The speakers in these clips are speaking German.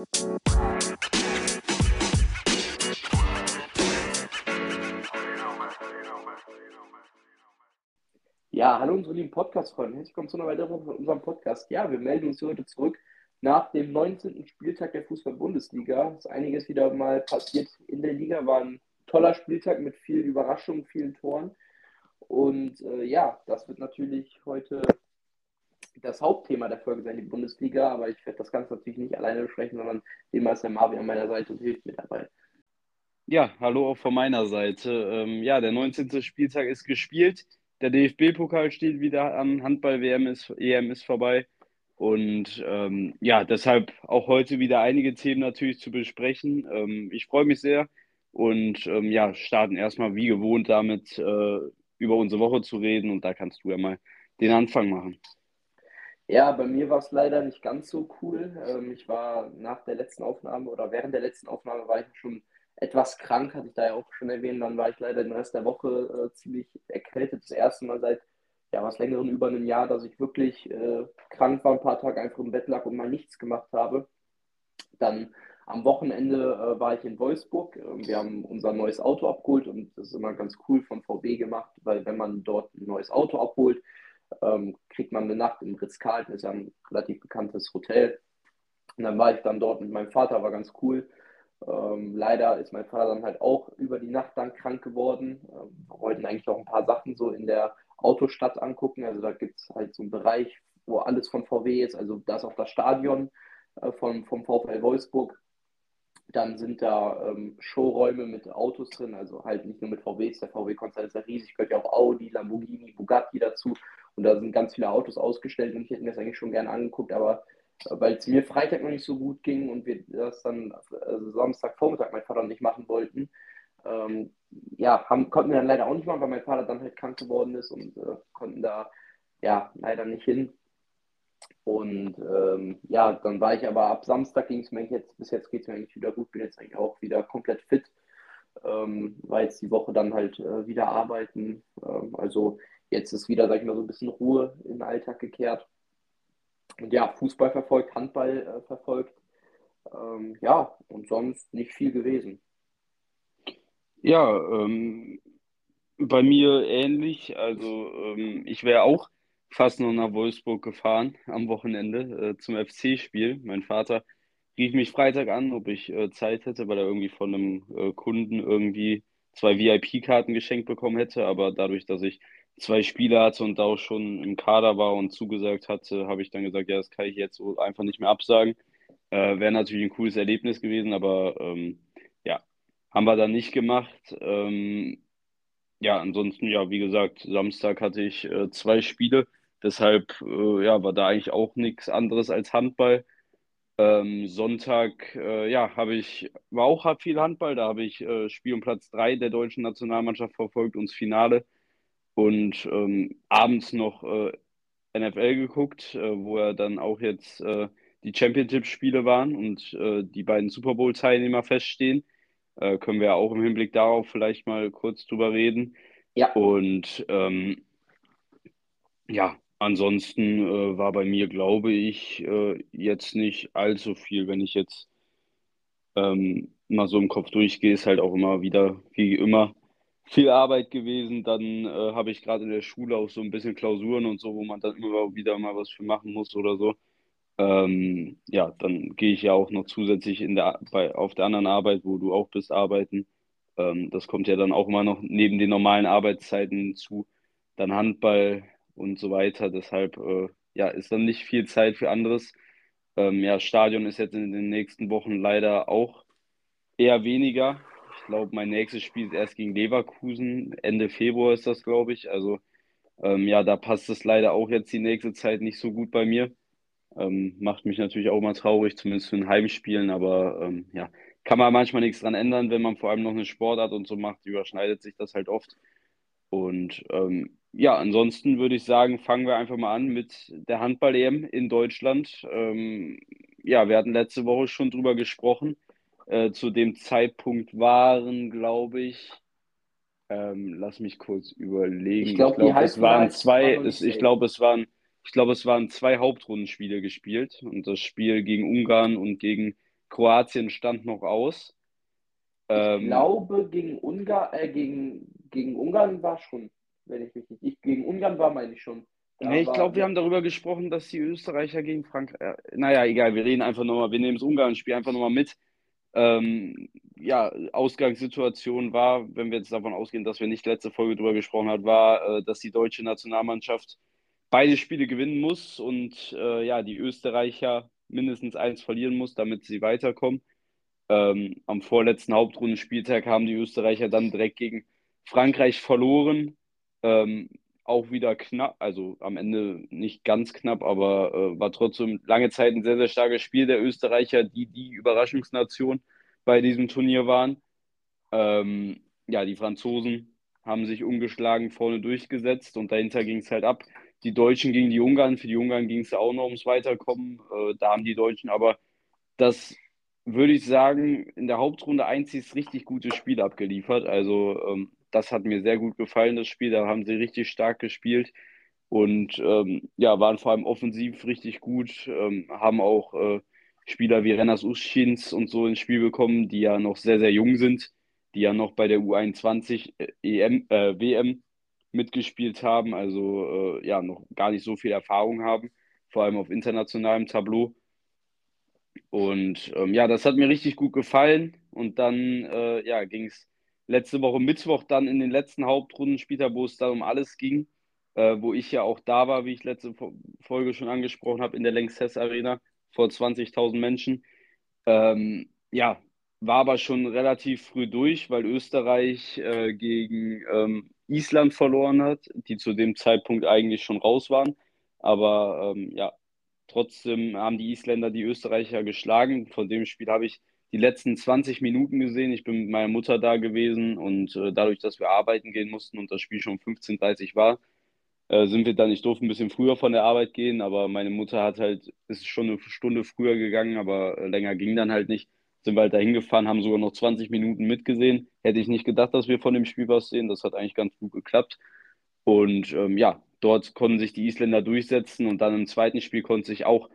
Ja, hallo unsere lieben Podcast-Freunde. Herzlich willkommen zu einer weiteren Woche von unserem Podcast. Ja, wir melden uns heute zurück nach dem 19. Spieltag der Fußball-Bundesliga. Es ist einiges wieder mal passiert in der Liga. War ein toller Spieltag mit vielen Überraschungen, vielen Toren. Und äh, ja, das wird natürlich heute das Hauptthema der Folge sein, die Bundesliga. Aber ich werde das Ganze natürlich nicht alleine besprechen, sondern immer ist der Marvin an meiner Seite und hilft mir dabei. Ja, hallo auch von meiner Seite. Ähm, ja, der 19. Spieltag ist gespielt. Der DFB-Pokal steht wieder an. Handball-WM ist, EM ist vorbei. Und ähm, ja, deshalb auch heute wieder einige Themen natürlich zu besprechen. Ähm, ich freue mich sehr und ähm, ja, starten erstmal wie gewohnt damit, äh, über unsere Woche zu reden. Und da kannst du ja mal den Anfang machen. Ja, bei mir war es leider nicht ganz so cool. Ähm, ich war nach der letzten Aufnahme oder während der letzten Aufnahme war ich schon etwas krank, hatte ich da ja auch schon erwähnt. Dann war ich leider den Rest der Woche äh, ziemlich erkältet. Das erste Mal seit ja, was längeren über einem Jahr, dass ich wirklich äh, krank war, ein paar Tage einfach im Bett lag und mal nichts gemacht habe. Dann am Wochenende äh, war ich in Wolfsburg. Ähm, wir haben unser neues Auto abgeholt und das ist immer ganz cool von VW gemacht, weil wenn man dort ein neues Auto abholt, ähm, kriegt man eine Nacht im Ritz-Carlton, ist ja ein relativ bekanntes Hotel. Und dann war ich dann dort mit meinem Vater, war ganz cool. Ähm, leider ist mein Vater dann halt auch über die Nacht dann krank geworden. Ähm, wir wollten eigentlich auch ein paar Sachen so in der Autostadt angucken. Also da gibt es halt so einen Bereich, wo alles von VW ist. Also da ist auch das Stadion äh, von, vom VfL Wolfsburg. Dann sind da ähm, Showräume mit Autos drin, also halt nicht nur mit VWs, der VW-Konzern ist ja riesig, gehört ja auch Audi, Lamborghini, Bugatti dazu. Und da sind ganz viele Autos ausgestellt und ich hätte mir das eigentlich schon gerne angeguckt, aber weil es mir Freitag noch nicht so gut ging und wir das dann also Samstagvormittag mein Vater und ich machen wollten, ähm, ja, haben, konnten wir dann leider auch nicht machen, weil mein Vater dann halt krank geworden ist und äh, konnten da ja leider nicht hin. Und ähm, ja, dann war ich aber ab Samstag ging es mir jetzt, bis jetzt geht es mir eigentlich wieder gut, bin jetzt eigentlich auch wieder komplett fit. Ähm, war jetzt die Woche dann halt äh, wieder arbeiten. Ähm, also jetzt ist wieder, sag ich mal, so ein bisschen Ruhe in den Alltag gekehrt und ja, Fußball verfolgt, Handball äh, verfolgt. Ähm, ja, und sonst nicht viel gewesen. Ja, ähm, bei mir ähnlich. Also ähm, ich wäre auch fast noch nach Wolfsburg gefahren am Wochenende äh, zum FC-Spiel. Mein Vater rief mich Freitag an, ob ich äh, Zeit hätte, weil er irgendwie von einem äh, Kunden irgendwie zwei VIP-Karten geschenkt bekommen hätte. Aber dadurch, dass ich zwei Spiele hatte und da auch schon im Kader war und zugesagt hatte, habe ich dann gesagt, ja, das kann ich jetzt so einfach nicht mehr absagen. Äh, Wäre natürlich ein cooles Erlebnis gewesen, aber ähm, ja, haben wir dann nicht gemacht. Ähm, ja, ansonsten, ja, wie gesagt, Samstag hatte ich äh, zwei Spiele, deshalb äh, ja, war da eigentlich auch nichts anderes als Handball. Ähm, Sonntag, äh, ja, habe ich, war auch viel Handball, da habe ich äh, Spiel um Platz 3 der deutschen Nationalmannschaft verfolgt und das Finale und ähm, abends noch äh, NFL geguckt, äh, wo er dann auch jetzt äh, die Championship-Spiele waren und äh, die beiden Super Bowl-Teilnehmer feststehen. Äh, können wir ja auch im Hinblick darauf vielleicht mal kurz drüber reden. Ja. Und ähm, ja, ansonsten äh, war bei mir, glaube ich, jetzt nicht allzu viel. Wenn ich jetzt ähm, mal so im Kopf durchgehe, ist halt auch immer wieder, wie immer, viel Arbeit gewesen. Dann äh, habe ich gerade in der Schule auch so ein bisschen Klausuren und so, wo man dann immer wieder mal was für machen muss oder so. Ähm, ja, dann gehe ich ja auch noch zusätzlich in der, bei, auf der anderen Arbeit, wo du auch bist, arbeiten. Ähm, das kommt ja dann auch immer noch neben den normalen Arbeitszeiten zu, dann Handball und so weiter. Deshalb äh, ja, ist dann nicht viel Zeit für anderes. Ähm, ja, Stadion ist jetzt in den nächsten Wochen leider auch eher weniger glaube, mein nächstes Spiel ist erst gegen Leverkusen. Ende Februar ist das, glaube ich. Also ähm, ja, da passt es leider auch jetzt die nächste Zeit nicht so gut bei mir. Ähm, macht mich natürlich auch mal traurig, zumindest für ein Heimspielen, aber ähm, ja, kann man manchmal nichts dran ändern, wenn man vor allem noch eine Sportart und so macht, überschneidet sich das halt oft. Und ähm, ja, ansonsten würde ich sagen, fangen wir einfach mal an mit der Handball-EM in Deutschland. Ähm, ja, wir hatten letzte Woche schon drüber gesprochen. Äh, zu dem Zeitpunkt waren, glaube ich, ähm, lass mich kurz überlegen. Ich glaube, glaub, es waren zwei, war es, ich glaube, es waren, ich glaube, es waren zwei Hauptrundenspiele gespielt und das Spiel gegen Ungarn und gegen Kroatien stand noch aus. Ich ähm, glaube, gegen Ungarn, äh, gegen, gegen Ungarn war schon, wenn ich mich nicht. Ich, gegen Ungarn war, meine ich schon. Nee, ich glaube, wir haben darüber gesprochen, dass die Österreicher gegen Frankreich. Äh, naja, egal, wir reden einfach nochmal, wir nehmen das Ungarn-Spiel einfach nochmal mit. Ähm, ja, Ausgangssituation war, wenn wir jetzt davon ausgehen, dass wir nicht letzte Folge darüber gesprochen haben, war, äh, dass die deutsche Nationalmannschaft beide Spiele gewinnen muss und äh, ja, die Österreicher mindestens eins verlieren muss, damit sie weiterkommen. Ähm, am vorletzten Hauptrundenspieltag haben die Österreicher dann direkt gegen Frankreich verloren. Ähm, auch wieder knapp, also am Ende nicht ganz knapp, aber äh, war trotzdem lange Zeit ein sehr, sehr starkes Spiel der Österreicher, die die Überraschungsnation bei diesem Turnier waren. Ähm, ja, die Franzosen haben sich ungeschlagen vorne durchgesetzt und dahinter ging es halt ab. Die Deutschen gegen die Ungarn, für die Ungarn ging es auch noch ums Weiterkommen. Äh, da haben die Deutschen aber das, würde ich sagen, in der Hauptrunde einzig richtig gutes Spiel abgeliefert. Also ähm, das hat mir sehr gut gefallen, das Spiel. Da haben sie richtig stark gespielt und ähm, ja, waren vor allem offensiv richtig gut, ähm, haben auch äh, Spieler wie Renas Uschins und so ins Spiel bekommen, die ja noch sehr, sehr jung sind, die ja noch bei der U21 äh, EM, äh, WM mitgespielt haben, also äh, ja, noch gar nicht so viel Erfahrung haben, vor allem auf internationalem Tableau. Und ähm, ja, das hat mir richtig gut gefallen. Und dann äh, ja, ging es letzte Woche Mittwoch dann in den letzten Hauptrundenspieltag, wo es dann um alles ging, äh, wo ich ja auch da war, wie ich letzte Folge schon angesprochen habe, in der Längstes Arena vor 20.000 Menschen. Ähm, ja, war aber schon relativ früh durch, weil Österreich äh, gegen ähm, Island verloren hat, die zu dem Zeitpunkt eigentlich schon raus waren. Aber ähm, ja, trotzdem haben die Isländer die Österreicher geschlagen. Von dem Spiel habe ich die letzten 20 Minuten gesehen. Ich bin mit meiner Mutter da gewesen und äh, dadurch, dass wir arbeiten gehen mussten und das Spiel schon 15.30 Uhr war, äh, sind wir dann, ich durfte ein bisschen früher von der Arbeit gehen, aber meine Mutter hat halt, ist schon eine Stunde früher gegangen, aber äh, länger ging dann halt nicht. Sind wir halt dahin gefahren, haben sogar noch 20 Minuten mitgesehen. Hätte ich nicht gedacht, dass wir von dem Spiel was sehen. Das hat eigentlich ganz gut geklappt. Und ähm, ja, dort konnten sich die Isländer durchsetzen und dann im zweiten Spiel konnte sich auch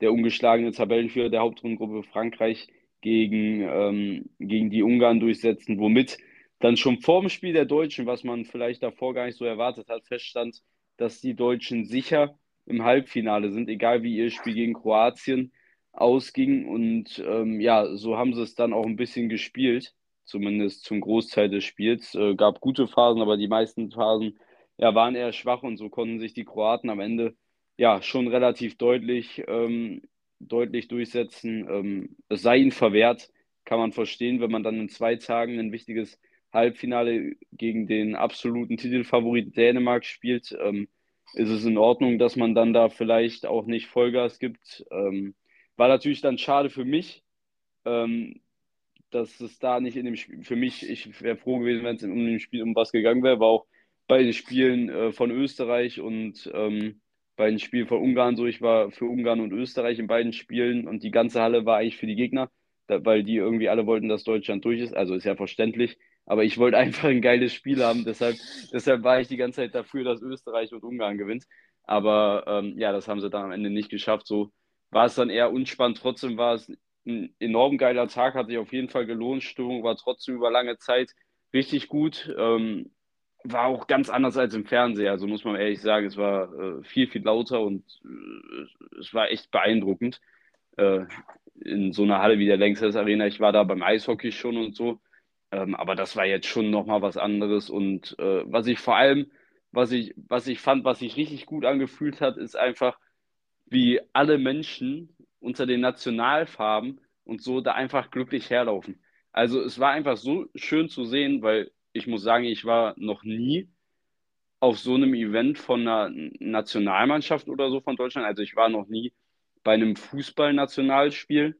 der ungeschlagene Tabellenführer der Hauptrundengruppe Frankreich gegen, ähm, gegen die Ungarn durchsetzen, womit dann schon vor dem Spiel der Deutschen, was man vielleicht davor gar nicht so erwartet hat, feststand, dass die Deutschen sicher im Halbfinale sind, egal wie ihr Spiel gegen Kroatien ausging. Und ähm, ja, so haben sie es dann auch ein bisschen gespielt, zumindest zum Großteil des Spiels. Äh, gab gute Phasen, aber die meisten Phasen ja, waren eher schwach und so konnten sich die Kroaten am Ende ja schon relativ deutlich ähm, deutlich durchsetzen. Ähm, es sei ihnen verwehrt, kann man verstehen, wenn man dann in zwei Tagen ein wichtiges Halbfinale gegen den absoluten Titelfavorit Dänemark spielt. Ähm, ist es in Ordnung, dass man dann da vielleicht auch nicht Vollgas gibt. Ähm, war natürlich dann schade für mich, ähm, dass es da nicht in dem Spiel, für mich, ich wäre froh gewesen, wenn es um dem Spiel um was gegangen wäre, war auch bei den Spielen äh, von Österreich und ähm, bei den Spielen von Ungarn so. Ich war für Ungarn und Österreich in beiden Spielen und die ganze Halle war eigentlich für die Gegner, da, weil die irgendwie alle wollten, dass Deutschland durch ist. Also ist ja verständlich. Aber ich wollte einfach ein geiles Spiel haben. Deshalb, deshalb war ich die ganze Zeit dafür, dass Österreich und Ungarn gewinnt. Aber ähm, ja, das haben sie dann am Ende nicht geschafft. So war es dann eher unspannend. Trotzdem war es ein enorm geiler Tag, hat sich auf jeden Fall gelohnt. Stimmung war trotzdem über lange Zeit richtig gut. Ähm, war auch ganz anders als im Fernseher, also muss man ehrlich sagen, es war äh, viel, viel lauter und äh, es war echt beeindruckend. Äh, in so einer Halle wie der Längstes Arena, ich war da beim Eishockey schon und so, ähm, aber das war jetzt schon nochmal was anderes und äh, was ich vor allem, was ich, was ich fand, was sich richtig gut angefühlt hat, ist einfach, wie alle Menschen unter den Nationalfarben und so da einfach glücklich herlaufen. Also es war einfach so schön zu sehen, weil ich muss sagen, ich war noch nie auf so einem Event von einer Nationalmannschaft oder so von Deutschland. Also ich war noch nie bei einem Fußballnationalspiel.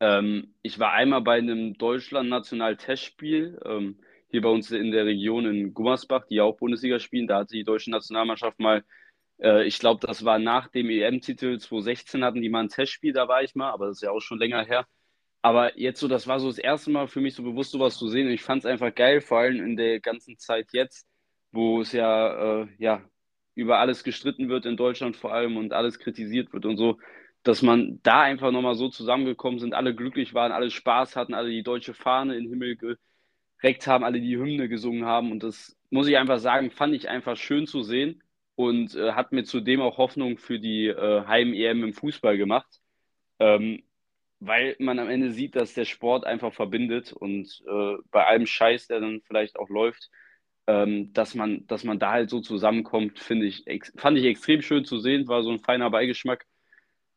Ähm, ich war einmal bei einem Deutschland-National-Testspiel ähm, hier bei uns in der Region in Gummersbach, die auch Bundesliga spielen. Da hatte die deutsche Nationalmannschaft mal, äh, ich glaube, das war nach dem EM-Titel 2016 hatten die mal ein Testspiel, da war ich mal, aber das ist ja auch schon länger her. Aber jetzt so, das war so das erste Mal für mich so bewusst, sowas zu sehen. Und ich fand es einfach geil, vor allem in der ganzen Zeit jetzt, wo es ja, äh, ja über alles gestritten wird in Deutschland vor allem und alles kritisiert wird und so. dass man da einfach nochmal so zusammengekommen sind, alle glücklich waren, alle Spaß hatten, alle die deutsche Fahne in den Himmel gereckt haben, alle die Hymne gesungen haben. Und das muss ich einfach sagen, fand ich einfach schön zu sehen und äh, hat mir zudem auch Hoffnung für die äh, Heim-EM im Fußball gemacht. Ähm, weil man am Ende sieht, dass der Sport einfach verbindet und äh, bei allem Scheiß, der dann vielleicht auch läuft, ähm, dass, man, dass man da halt so zusammenkommt, finde ich, fand ich extrem schön zu sehen, war so ein feiner Beigeschmack.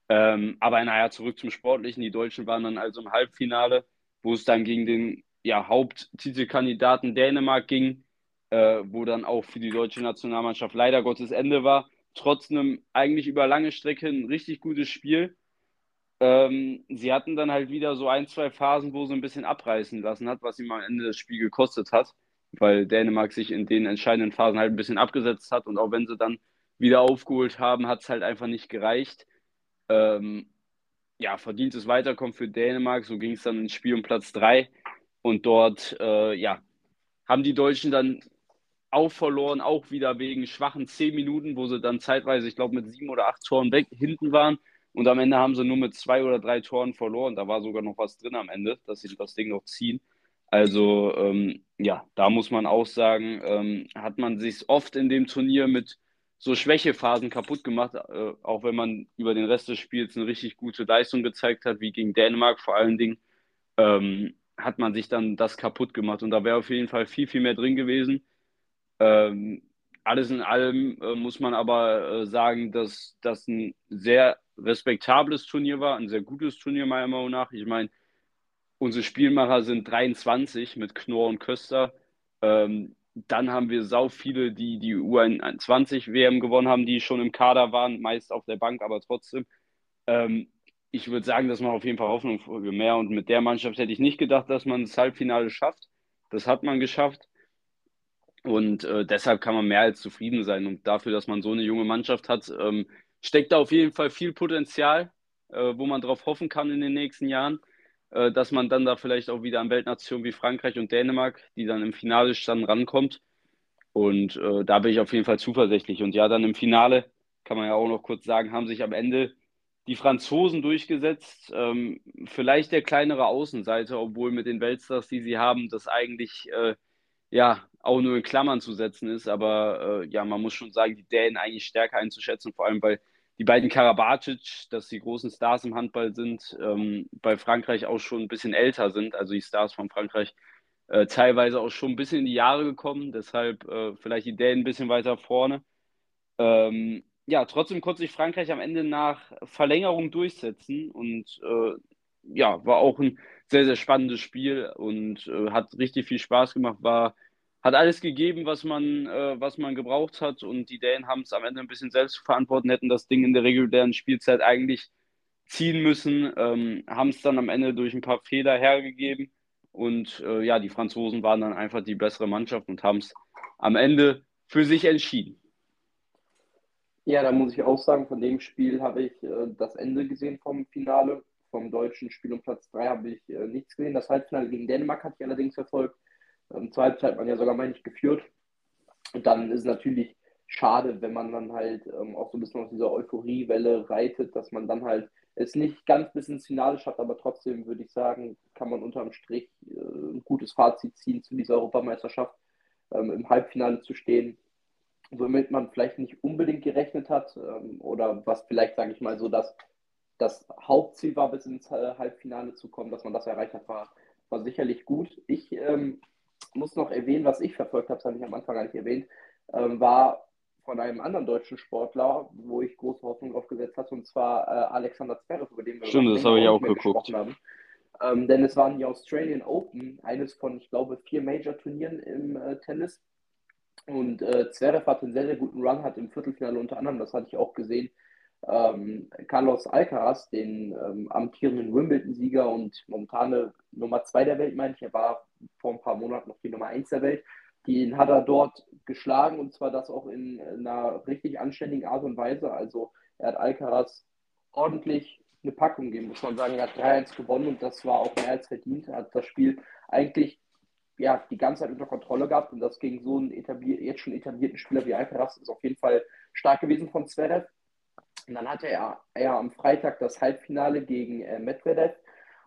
Ähm, aber naja, zurück zum Sportlichen. Die Deutschen waren dann also im Halbfinale, wo es dann gegen den ja, Haupttitelkandidaten Dänemark ging, äh, wo dann auch für die deutsche Nationalmannschaft leider Gottes Ende war. Trotz einem eigentlich über lange Strecke ein richtig gutes Spiel. Ähm, sie hatten dann halt wieder so ein, zwei Phasen, wo sie ein bisschen abreißen lassen hat, was ihm am Ende das Spiel gekostet hat, weil Dänemark sich in den entscheidenden Phasen halt ein bisschen abgesetzt hat und auch wenn sie dann wieder aufgeholt haben, hat es halt einfach nicht gereicht. Ähm, ja, verdientes Weiterkommen für Dänemark, so ging es dann ins Spiel um Platz 3 und dort, äh, ja, haben die Deutschen dann auch verloren, auch wieder wegen schwachen 10 Minuten, wo sie dann zeitweise, ich glaube, mit sieben oder acht Toren weg hinten waren und am Ende haben sie nur mit zwei oder drei Toren verloren. Da war sogar noch was drin am Ende, dass sie das Ding noch ziehen. Also ähm, ja, da muss man auch sagen, ähm, hat man sich oft in dem Turnier mit so Schwächephasen kaputt gemacht, äh, auch wenn man über den Rest des Spiels eine richtig gute Leistung gezeigt hat, wie gegen Dänemark vor allen Dingen, ähm, hat man sich dann das kaputt gemacht. Und da wäre auf jeden Fall viel, viel mehr drin gewesen. Ähm, alles in allem äh, muss man aber äh, sagen, dass das ein sehr respektables Turnier war, ein sehr gutes Turnier meiner Meinung nach. Ich meine, unsere Spielmacher sind 23 mit Knorr und Köster. Ähm, dann haben wir sau viele, die die U21 WM gewonnen haben, die schon im Kader waren, meist auf der Bank, aber trotzdem. Ähm, ich würde sagen, dass man auf jeden Fall Hoffnung für mehr. Und mit der Mannschaft hätte ich nicht gedacht, dass man das Halbfinale schafft. Das hat man geschafft. Und äh, deshalb kann man mehr als zufrieden sein. Und dafür, dass man so eine junge Mannschaft hat, ähm, steckt da auf jeden Fall viel Potenzial, äh, wo man drauf hoffen kann in den nächsten Jahren, äh, dass man dann da vielleicht auch wieder an Weltnationen wie Frankreich und Dänemark, die dann im Finale standen, rankommt. Und äh, da bin ich auf jeden Fall zuversichtlich. Und ja, dann im Finale, kann man ja auch noch kurz sagen, haben sich am Ende die Franzosen durchgesetzt. Ähm, vielleicht der kleinere Außenseiter, obwohl mit den Weltstars, die sie haben, das eigentlich äh, ja auch nur in Klammern zu setzen ist. Aber äh, ja, man muss schon sagen, die Dänen eigentlich stärker einzuschätzen, vor allem weil die beiden Karabatic, dass die großen Stars im Handball sind, ähm, bei Frankreich auch schon ein bisschen älter sind. Also die Stars von Frankreich äh, teilweise auch schon ein bisschen in die Jahre gekommen. Deshalb äh, vielleicht die Dänen ein bisschen weiter vorne. Ähm, ja, trotzdem konnte sich Frankreich am Ende nach Verlängerung durchsetzen und äh, ja, war auch ein sehr, sehr spannendes Spiel und äh, hat richtig viel Spaß gemacht, war hat alles gegeben, was man, äh, was man gebraucht hat. Und die Dänen haben es am Ende ein bisschen selbst zu verantworten, hätten das Ding in der regulären Spielzeit eigentlich ziehen müssen, ähm, haben es dann am Ende durch ein paar Fehler hergegeben. Und äh, ja, die Franzosen waren dann einfach die bessere Mannschaft und haben es am Ende für sich entschieden. Ja, da muss ich auch sagen, von dem Spiel habe ich äh, das Ende gesehen vom Finale. Vom deutschen Spiel um Platz 3 habe ich äh, nichts gesehen. Das Halbfinale gegen Dänemark hatte ich allerdings verfolgt. Ähm, Halbzeit hat man ja sogar, meine ich, geführt. Und dann ist es natürlich schade, wenn man dann halt ähm, auch so ein bisschen auf dieser Euphoriewelle reitet, dass man dann halt es nicht ganz bis ins Finale schafft, aber trotzdem würde ich sagen, kann man unterm Strich äh, ein gutes Fazit ziehen zu dieser Europameisterschaft, ähm, im Halbfinale zu stehen, womit man vielleicht nicht unbedingt gerechnet hat ähm, oder was vielleicht, sage ich mal, so das, das Hauptziel war, bis ins äh, Halbfinale zu kommen, dass man das erreicht hat, war, war sicherlich gut. Ich ähm, muss noch erwähnen, was ich verfolgt habe, das habe ich am Anfang gar nicht erwähnt, ähm, war von einem anderen deutschen Sportler, wo ich große Hoffnung drauf gesetzt hatte, und zwar äh, Alexander Zverev, über den wir Stimmt, das habe ich auch geguckt. haben. Ähm, denn es waren die Australian Open, eines von, ich glaube, vier Major-Turnieren im äh, Tennis. Und äh, Zverev hat einen sehr, sehr guten Run, hat im Viertelfinale unter anderem, das hatte ich auch gesehen, ähm, Carlos Alcaraz, den ähm, amtierenden Wimbledon-Sieger und momentane Nummer 2 der Welt, meine ich, er war vor ein paar Monaten noch die Nummer 1 der Welt, den hat er dort geschlagen und zwar das auch in einer richtig anständigen Art und Weise. Also er hat Alcaraz ordentlich eine Packung gegeben, muss man sagen. Er hat 3-1 gewonnen und das war auch mehr als verdient. Er hat das Spiel eigentlich ja, die ganze Zeit unter Kontrolle gehabt und das gegen so einen jetzt schon etablierten Spieler wie Alcaraz ist auf jeden Fall stark gewesen von Zverev. Und dann hatte er, er am Freitag das Halbfinale gegen äh, Medvedev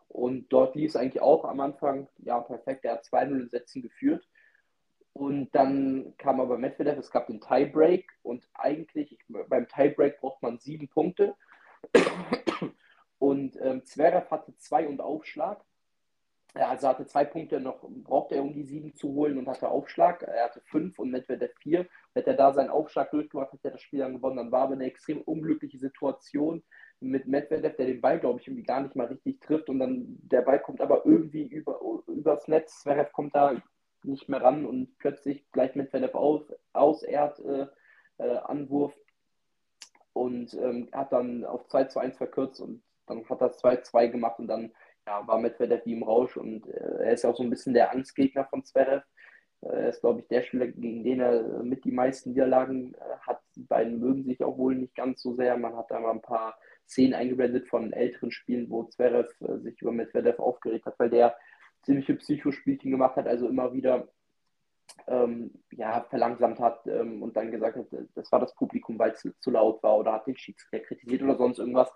und dort lief es eigentlich auch am Anfang, ja, perfekt. Er hat 2-0 Sätzen geführt. Und dann kam aber Medvedev, es gab den Tiebreak und eigentlich beim Tiebreak braucht man sieben Punkte. Und ähm, Zverev hatte zwei und Aufschlag. Also hatte zwei Punkte noch, brauchte er, um die sieben zu holen und hatte Aufschlag. Er hatte fünf und Medvedev vier. Hätte er da seinen Aufschlag durchgemacht, hätte er das Spiel dann gewonnen. Dann war aber eine extrem unglückliche Situation mit Medvedev, der den Ball, glaube ich, irgendwie gar nicht mal richtig trifft und dann der Ball kommt aber irgendwie über, übers Netz. Zverev kommt da nicht mehr ran und plötzlich gleicht Medvedev auf, aus, er hat äh, äh, Anwurf und ähm, hat dann auf 2 zu 1 verkürzt und dann hat er 2-2 gemacht und dann ja, war Medvedev wie im Rausch und äh, er ist ja auch so ein bisschen der Angstgegner von Zverev. Äh, er ist, glaube ich, der Spieler, gegen den er mit die meisten Niederlagen äh, hat. Die beiden mögen sich auch wohl nicht ganz so sehr. Man hat da mal ein paar Szenen eingeblendet von älteren Spielen, wo Zverev äh, sich über Medvedev aufgeregt hat, weil der ziemliche Psychospielchen gemacht hat, also immer wieder ähm, ja, verlangsamt hat ähm, und dann gesagt hat, das war das Publikum, weil es zu, zu, laut war oder hat den Schiedsrichter kritisiert oder sonst irgendwas.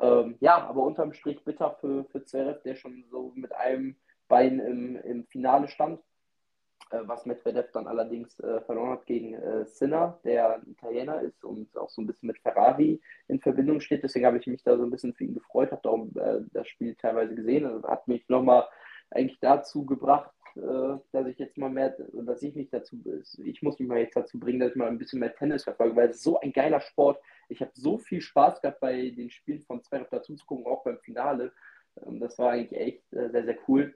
Ähm, ja, aber unterm Strich bitter für, für Zverev, der schon so mit einem Bein im, im Finale stand. Äh, was Medvedev dann allerdings äh, verloren hat gegen äh, Sinner, der Italiener ist und auch so ein bisschen mit Ferrari in Verbindung steht. Deswegen habe ich mich da so ein bisschen für ihn gefreut, habe darum äh, das Spiel teilweise gesehen. Also hat mich nochmal eigentlich dazu gebracht, äh, dass ich jetzt mal mehr, dass ich mich dazu, ich muss mich mal jetzt dazu bringen, dass ich mal ein bisschen mehr Tennis verfolge, weil es ist so ein geiler Sport. Ich habe so viel Spaß gehabt bei den Spielen von Zverev dazu zu gucken, auch beim Finale. Ähm, das war eigentlich echt äh, sehr, sehr cool.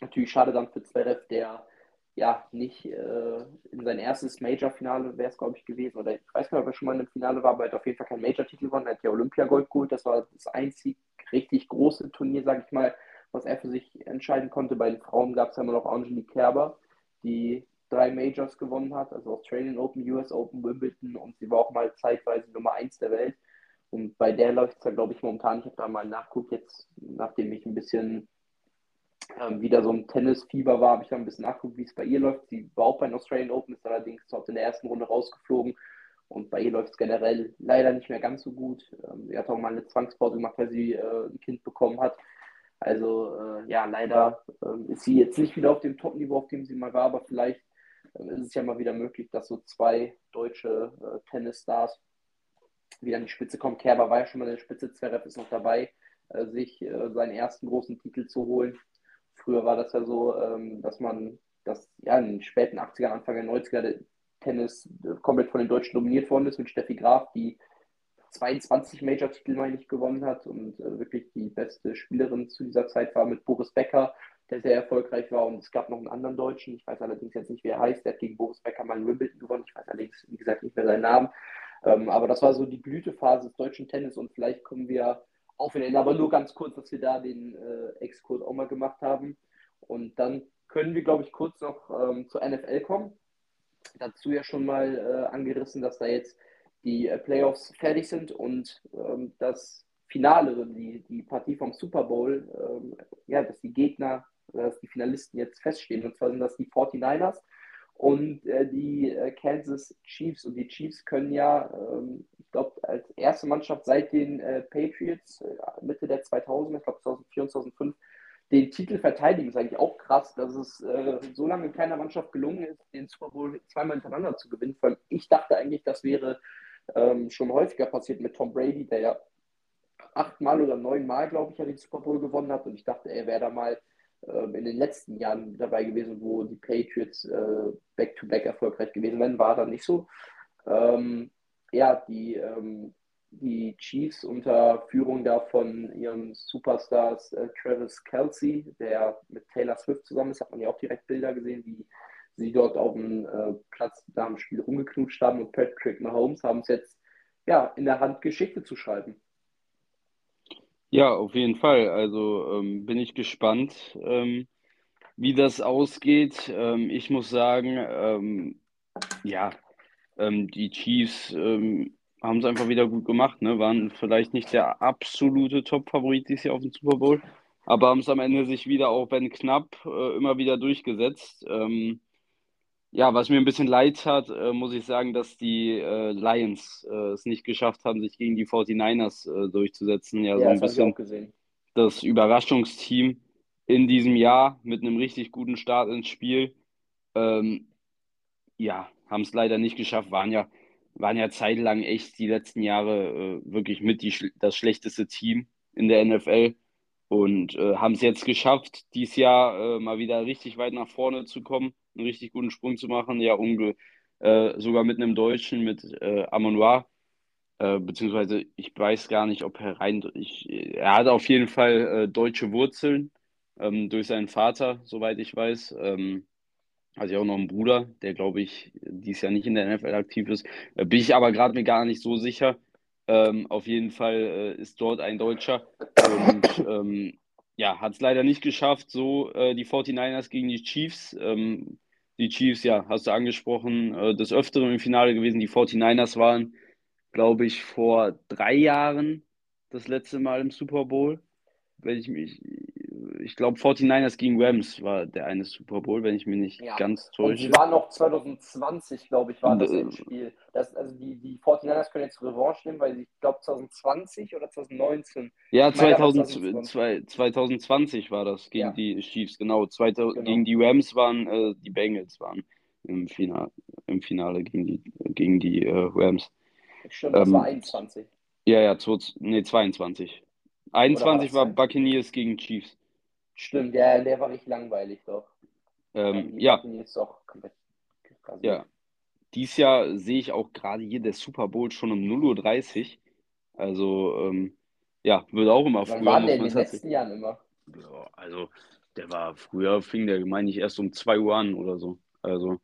Natürlich schade dann für Zverev, der ja, nicht äh, in sein erstes Major-Finale wäre es, glaube ich, gewesen. Oder ich weiß gar nicht, ob er schon mal in einem Finale war, aber er hat auf jeden Fall keinen Major-Titel gewonnen. Er hat ja Olympiagold geholt. Das war das einzig richtig große Turnier, sage ich mal, was er für sich entscheiden konnte. Bei den Frauen gab es ja immer noch Angelique Kerber, die drei Majors gewonnen hat, also Australian Open, US Open, Wimbledon und sie war auch mal zeitweise Nummer eins der Welt. Und bei der läuft es ja, glaube ich, momentan, ich habe da mal nachguckt, jetzt, nachdem ich ein bisschen ähm, wieder so ein Tennisfieber war, habe ich dann ein bisschen nachgeguckt, wie es bei ihr läuft. Sie war auch bei den Australian Open, ist allerdings dort in der ersten Runde rausgeflogen. Und bei ihr läuft es generell leider nicht mehr ganz so gut. Ähm, sie hat auch mal eine Zwangspause gemacht, weil sie äh, ein Kind bekommen hat. Also äh, ja, leider äh, ist sie jetzt nicht wieder auf dem Top-Niveau, auf dem sie mal war, aber vielleicht ist es ja mal wieder möglich, dass so zwei deutsche äh, Tennisstars wieder an die Spitze kommen. Kerber war ja schon mal in der Spitze, Zverev ist noch dabei, äh, sich äh, seinen ersten großen Titel zu holen. Früher war das ja so, ähm, dass man das ja in den späten 80er, Anfang der 90er der Tennis komplett von den Deutschen dominiert worden ist mit Steffi Graf, die 22 Major-Titel, meine ich, gewonnen hat und äh, wirklich die beste Spielerin zu dieser Zeit war mit Boris Becker, der sehr erfolgreich war. Und es gab noch einen anderen Deutschen, ich weiß allerdings jetzt nicht, wie er heißt, der hat gegen Boris Becker mal in Wimbledon gewonnen. Ich weiß allerdings, wie gesagt, nicht mehr seinen Namen. Ähm, aber das war so die Blütephase des deutschen Tennis und vielleicht kommen wir auf den Ende, aber nur ganz kurz, dass wir da den äh, Exkurs auch mal gemacht haben. Und dann können wir, glaube ich, kurz noch ähm, zur NFL kommen. Dazu ja schon mal äh, angerissen, dass da jetzt die äh, Playoffs fertig sind und ähm, das Finale, die, die Partie vom Super Bowl, ähm, ja, dass die Gegner, dass die Finalisten jetzt feststehen. Und zwar sind das die 49ers und äh, die äh, Kansas Chiefs. Und die Chiefs können ja, ähm, ich glaube, als erste Mannschaft seit den äh, Patriots äh, Mitte der 2000, ich glaube 2004 und 2005, den Titel verteidigen. Das ist eigentlich auch krass, dass es äh, so lange keiner Mannschaft gelungen ist, den Super Bowl zweimal hintereinander zu gewinnen. Vor allem ich dachte eigentlich, das wäre ähm, schon häufiger passiert mit Tom Brady, der ja achtmal oder neunmal, glaube ich, ja den Super Bowl gewonnen hat. Und ich dachte, er wäre da mal in den letzten Jahren dabei gewesen, wo die Patriots äh, back-to-back erfolgreich gewesen wären. War dann nicht so. Ähm, ja, die, ähm, die Chiefs unter Führung da von ihren Superstars äh, Travis Kelsey, der mit Taylor Swift zusammen ist, hat man ja auch direkt Bilder gesehen, wie sie dort auf dem äh, Platz da im Spiel rumgeknutscht haben und Patrick Mahomes haben es jetzt ja, in der Hand, Geschichte zu schreiben. Ja, auf jeden Fall. Also ähm, bin ich gespannt, ähm, wie das ausgeht. Ähm, ich muss sagen, ähm, ja, ähm, die Chiefs ähm, haben es einfach wieder gut gemacht. Ne? Waren vielleicht nicht der absolute Top-Favorit dieses Jahr auf dem Super Bowl, aber haben es am Ende sich wieder, auch wenn knapp, äh, immer wieder durchgesetzt. Ähm, Ja, was mir ein bisschen leid hat, äh, muss ich sagen, dass die äh, Lions äh, es nicht geschafft haben, sich gegen die 49ers äh, durchzusetzen. Ja, so Ja, ein ich auch bisschen gesehen. das Überraschungsteam in diesem Jahr mit einem richtig guten Start ins Spiel. Ähm, ja, haben es leider nicht geschafft, waren ja, waren ja zeitlang echt die letzten Jahre äh, wirklich mit die, das schlechteste Team in der NFL und äh, haben es jetzt geschafft, dieses Jahr mal wieder richtig weit nach vorne zu kommen, einen richtig guten Sprung zu machen, ja, unge äh, sogar mit einem Deutschen, mit äh, Amonua, äh, beziehungsweise ich weiß gar nicht, ob er rein, ich, er hat auf jeden Fall äh, deutsche Wurzeln ähm, durch seinen Vater, soweit ich weiß. Ähm, also ich auch noch einen Bruder, der glaube ich dieses Jahr nicht in der NFL aktiv ist. Äh, bin ich aber gerade mir gar nicht so sicher. Ähm, auf jeden Fall äh, ist dort ein Deutscher und ähm, ja, hat es leider nicht geschafft, so äh, die 49ers gegen die Chiefs. Ähm, die Chiefs, ja, hast du angesprochen, äh, des Öfteren im Finale gewesen. Die 49ers waren, glaube ich, vor drei Jahren das letzte Mal im Super Bowl wenn ich mich, ich glaube 49ers gegen Rams war der eine Super Bowl, wenn ich mich nicht Ja. ganz Und täusche. waren noch 2020, glaube ich, war das äh, Endspiel. Das, also die, die 49ers können jetzt Revanche nehmen, weil ich glaube 2020 oder 2019. Ja, Ich meine aber 2000, 2020. 2020 war das gegen Ja. die Chiefs, genau. 2000, Genau. Gegen die Rams waren äh, die Bengals waren im Finale, im Finale gegen die, gegen die äh, Rams. Stimmt, das war Ähm, 21. Ja, ja, nee, 22. 21 war Buccaneers gegen Chiefs. Stimmt, der, der war richtig langweilig doch. Ähm, die ja, jetzt doch komplett ja. Dieses Jahr sehe ich auch gerade hier der Super Bowl schon um 0.30 Uhr. Also, ähm, ja, wird auch immer Wann früher, waren muss der in den letzten Jahren immer? Ja, also, der war früher, fing der, meine ich, erst um 2 Uhr an oder so. Also,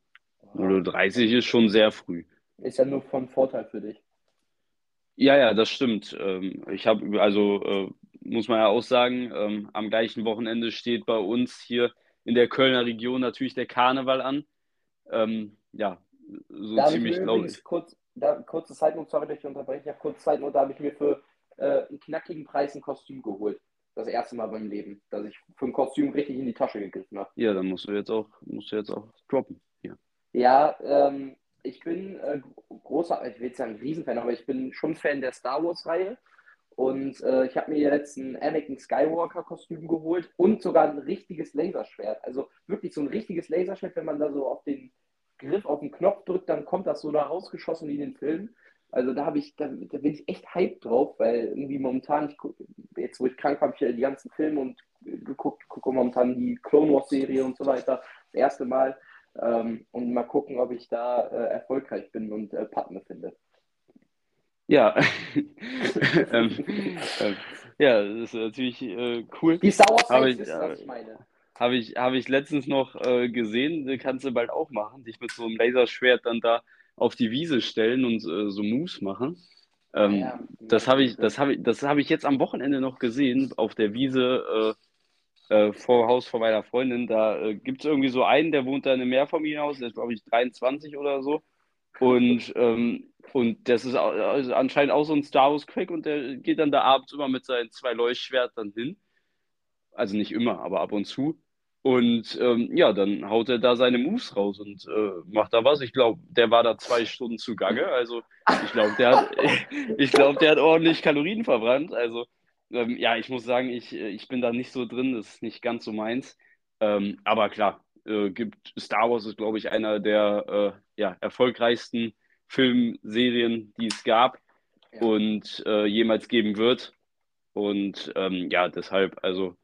0.30 Uhr ist schon sehr früh. Ist ja nur von Vorteil für dich. Ja, ja, das stimmt. Ähm, ich habe, also äh, muss man ja auch sagen, ähm, am gleichen Wochenende steht bei uns hier in der Kölner Region natürlich der Karneval an. Ähm, ja, so Da ziemlich, glaube ich. kurz, da, kurze Zeitnot, sorry, dass ich unterbreche, ich habe kurz Zeitnot, da habe ich mir für äh, einen knackigen Preis ein Kostüm geholt. Das erste Mal beim Leben, dass ich für ein Kostüm richtig in die Tasche gegriffen habe. Ja, dann musst du jetzt auch, musst du jetzt auch droppen. Ja. Ja, ähm, ich bin äh, großer, ich will jetzt sagen Riesenfan, aber ich bin schon Fan der Star Wars-Reihe. Und äh, ich habe mir jetzt ein Anakin Skywalker-Kostüm geholt und sogar ein richtiges Laserschwert. Also wirklich so ein richtiges Laserschwert, wenn man da so auf den Griff, auf den Knopf drückt, dann kommt das so da rausgeschossen in den Filmen. Also da habe ich, da, da bin ich echt hyped drauf, weil irgendwie momentan, ich guck, jetzt wo ich krank war, habe ich ja die ganzen Filme und geguckt, gucke momentan die Clone Wars Serie und so weiter. Das erste Mal. Ähm, und mal gucken, ob ich da äh, erfolgreich bin und äh, Partner finde. Ja, ähm, ähm, ja, das ist natürlich äh, cool. Die Star Wars Habe ich, äh, was ich meine. Habe ich, habe ich letztens noch äh, gesehen, kannst du bald auch machen, dich mit so einem Laserschwert dann da auf die Wiese stellen und äh, so Moves machen. Ähm, Ja, das habe ich, das habe ich, das habe ich jetzt am Wochenende noch gesehen auf der Wiese äh, äh, vor Haus von meiner Freundin. Da äh, gibt es irgendwie so einen, der wohnt da in einem Mehrfamilienhaus, der ist glaube ich 23 oder so. Und, ähm, und das ist also anscheinend auch so ein Star Wars Crack und der geht dann da abends immer mit seinen zwei Leuchtschwertern hin. Also nicht immer, aber ab und zu. Und ähm, ja, dann haut er da seine Moves raus und äh, macht da was. Ich glaube, der war da zwei Stunden zugange. Also ich glaube, der hat, der hat ordentlich Kalorien verbrannt. Also ähm, ja, ich muss sagen, ich, äh, ich bin da nicht so drin. Das ist nicht ganz so meins. Ähm, aber klar, äh, gibt Star Wars ist, glaube ich, einer der äh, ja, erfolgreichsten Filmserien, die es gab Ja. und äh, jemals geben wird. Und ähm, ja, deshalb, also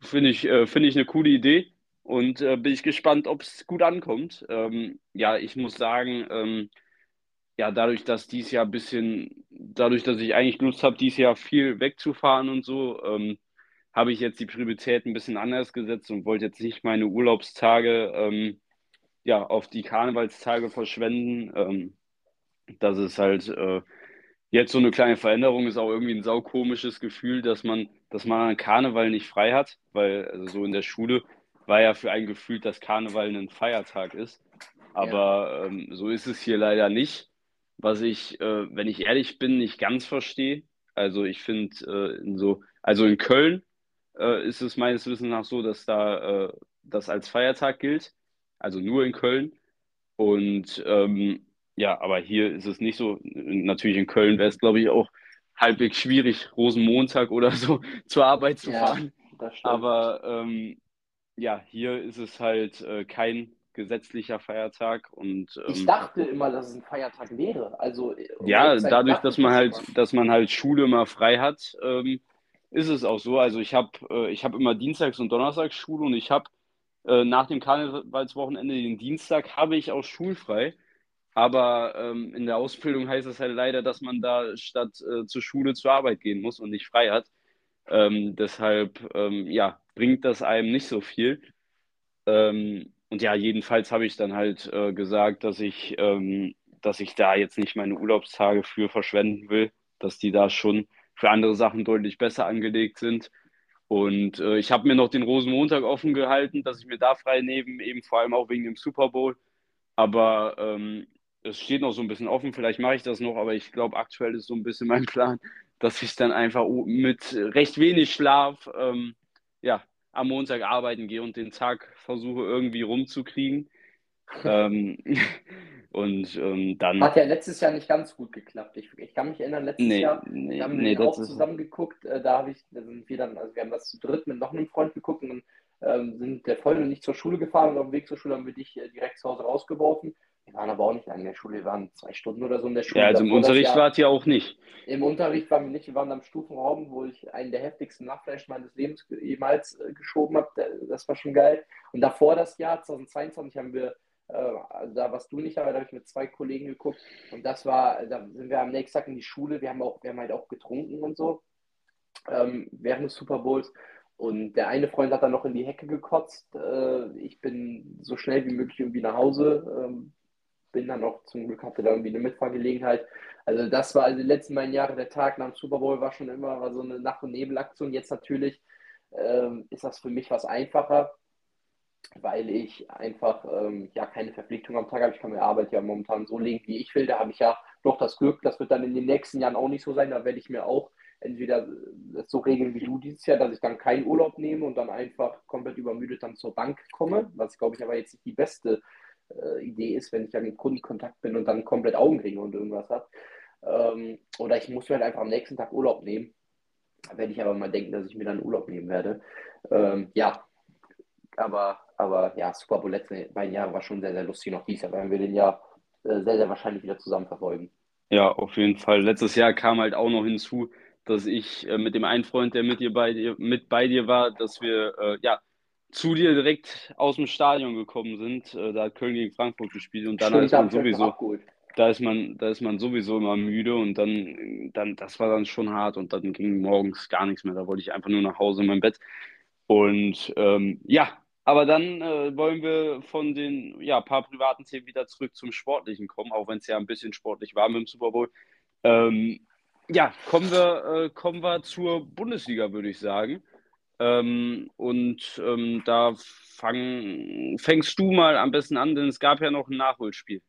finde ich, äh, finde ich eine coole Idee und äh, bin ich gespannt, ob es gut ankommt. Ähm, ja, ich muss sagen, ähm, ja, dadurch, dass dieses Jahr ein bisschen, dadurch, dass ich eigentlich Lust habe, dieses Jahr viel wegzufahren und so, ähm, habe ich jetzt die Priorität ein bisschen anders gesetzt und wollte jetzt nicht meine Urlaubstage ähm, ja, auf die Karnevalstage verschwenden. Ähm, das ist halt äh, jetzt so eine kleine Veränderung, ist auch irgendwie ein saukomisches Gefühl, dass man, dass man an Karneval nicht frei hat, weil also so in der Schule war ja für einen gefühlt, dass Karneval ein Feiertag ist. Aber ähm, so ist es hier leider nicht. Was ich, äh, wenn ich ehrlich bin, nicht ganz verstehe. Also ich finde, äh, in so, also in Köln äh, ist es meines Wissens nach so, dass da äh, das als Feiertag gilt. Also nur in Köln. Und ähm, ja, aber hier ist es nicht so. Natürlich in Köln wäre es, glaube ich, auch halbwegs schwierig, Rosenmontag oder so zur Arbeit zu Ja, fahren. Aber ähm, ja, hier ist es halt äh, kein gesetzlicher Feiertag und Ich ähm, dachte immer, dass es ein Feiertag wäre. Also, äh, ja, dadurch, dass ich man halt, dass man halt Schule mal frei hat, ähm, ist es auch so. Also ich habe äh, ich hab immer Dienstags und Donnerstags Schule und ich habe äh, nach dem Karnevalswochenende den Dienstag habe ich auch schulfrei. Aber ähm, in der Ausbildung heißt es halt leider, dass man da statt äh, zur Schule zur Arbeit gehen muss und nicht frei hat. Ähm, deshalb, ähm, ja, bringt das einem nicht so viel. Ähm, und ja, jedenfalls habe ich dann halt äh, gesagt, dass ich, ähm, dass ich da jetzt nicht meine Urlaubstage für verschwenden will, dass die da schon für andere Sachen deutlich besser angelegt sind. Und äh, ich habe mir noch den Rosenmontag offen gehalten, dass ich mir da frei nehme, eben vor allem auch wegen dem Super Bowl. Aber ähm, es steht noch so ein bisschen offen, vielleicht mache ich das noch, aber ich glaube, aktuell ist so ein bisschen mein Plan, dass ich dann einfach mit recht wenig Schlaf ähm, ja, am Montag arbeiten gehe und den Tag versuche irgendwie rumzukriegen. Ähm, und ähm, dann. Hat ja letztes Jahr nicht ganz gut geklappt. Ich, ich kann mich erinnern, letztes Nee, Jahr nee, haben wir nee, auch das ist. zusammen geguckt. Äh, da habe ich, da sind wir dann, also wir haben das zu dritt mit noch einem Freund geguckt und ähm, sind der Freund und ich zur Schule gefahren und auf dem Weg zur Schule haben wir dich äh, direkt zu Hause rausgeworfen. Wir waren aber auch nicht lange in der Schule, wir waren zwei Stunden oder so in der Schule. Ja, also im Unterricht Jahr- wart ihr auch nicht. Im Unterricht waren wir nicht, wir waren am Stufenraum, wo ich einen der heftigsten Nachfleisch meines Lebens jemals äh, geschoben habe. Das war schon geil. Und davor das Jahr, 2022, haben wir, da warst du nicht, aber da habe ich mit zwei Kollegen geguckt. Und das war, da sind wir am nächsten Tag in die Schule. Wir haben auch, wir haben halt auch getrunken und so ähm, während des Super Bowls. Und der eine Freund hat dann noch in die Hecke gekotzt. Äh, ich bin so schnell wie möglich irgendwie nach Hause. Ähm, bin dann auch zum Glück hatte da irgendwie eine Mitfahrgelegenheit. Also das war also die letzten beiden Jahre der Tag nach dem Super Bowl war schon immer war so eine Nacht- und Nebelaktion. Jetzt natürlich ähm, ist das für mich was einfacher, weil ich einfach ähm, ja keine Verpflichtung am Tag habe. Ich kann meine Arbeit ja momentan so legen, wie ich will. Da habe ich ja noch das Glück. Das wird dann in den nächsten Jahren auch nicht so sein. Da werde ich mir auch entweder so regeln wie du dieses Jahr, dass ich dann keinen Urlaub nehme und dann einfach komplett übermüdet dann zur Bank komme, was glaube ich aber jetzt nicht die beste äh, Idee ist, wenn ich dann im Kundenkontakt bin und dann komplett Augenringe und irgendwas habe. Ähm, oder ich muss mir halt einfach am nächsten Tag Urlaub nehmen. Da werde ich aber mal denken, dass ich mir dann Urlaub nehmen werde. Ähm, ja, aber, aber ja, Super Bowl letzte beiden Jahre war schon sehr, sehr lustig. Noch dieses Jahr werden wir den ja äh, sehr, sehr wahrscheinlich wieder zusammen verfolgen. Ja, auf jeden Fall. Letztes Jahr kam halt auch noch hinzu, dass ich äh, mit dem einen Freund, der mit dir bei dir, mit bei dir war, dass wir äh, ja zu dir direkt aus dem Stadion gekommen sind. Äh, da hat Köln gegen Frankfurt gespielt und dann Stimmt, ist man sowieso, da ist man, da ist man sowieso immer müde und dann, dann, das war dann schon hart und dann ging morgens gar nichts mehr. Da wollte ich einfach nur nach Hause in mein Bett. Und ähm, ja, aber dann äh, wollen wir von den ja, paar privaten Themen wieder zurück zum Sportlichen kommen, auch wenn es ja ein bisschen sportlich war mit dem Super Bowl. Ähm, ja, kommen wir, äh, kommen wir zur Bundesliga, würde ich sagen. Ähm, und ähm, da fang, fängst du mal am besten an, denn es gab ja noch ein Nachholspiel.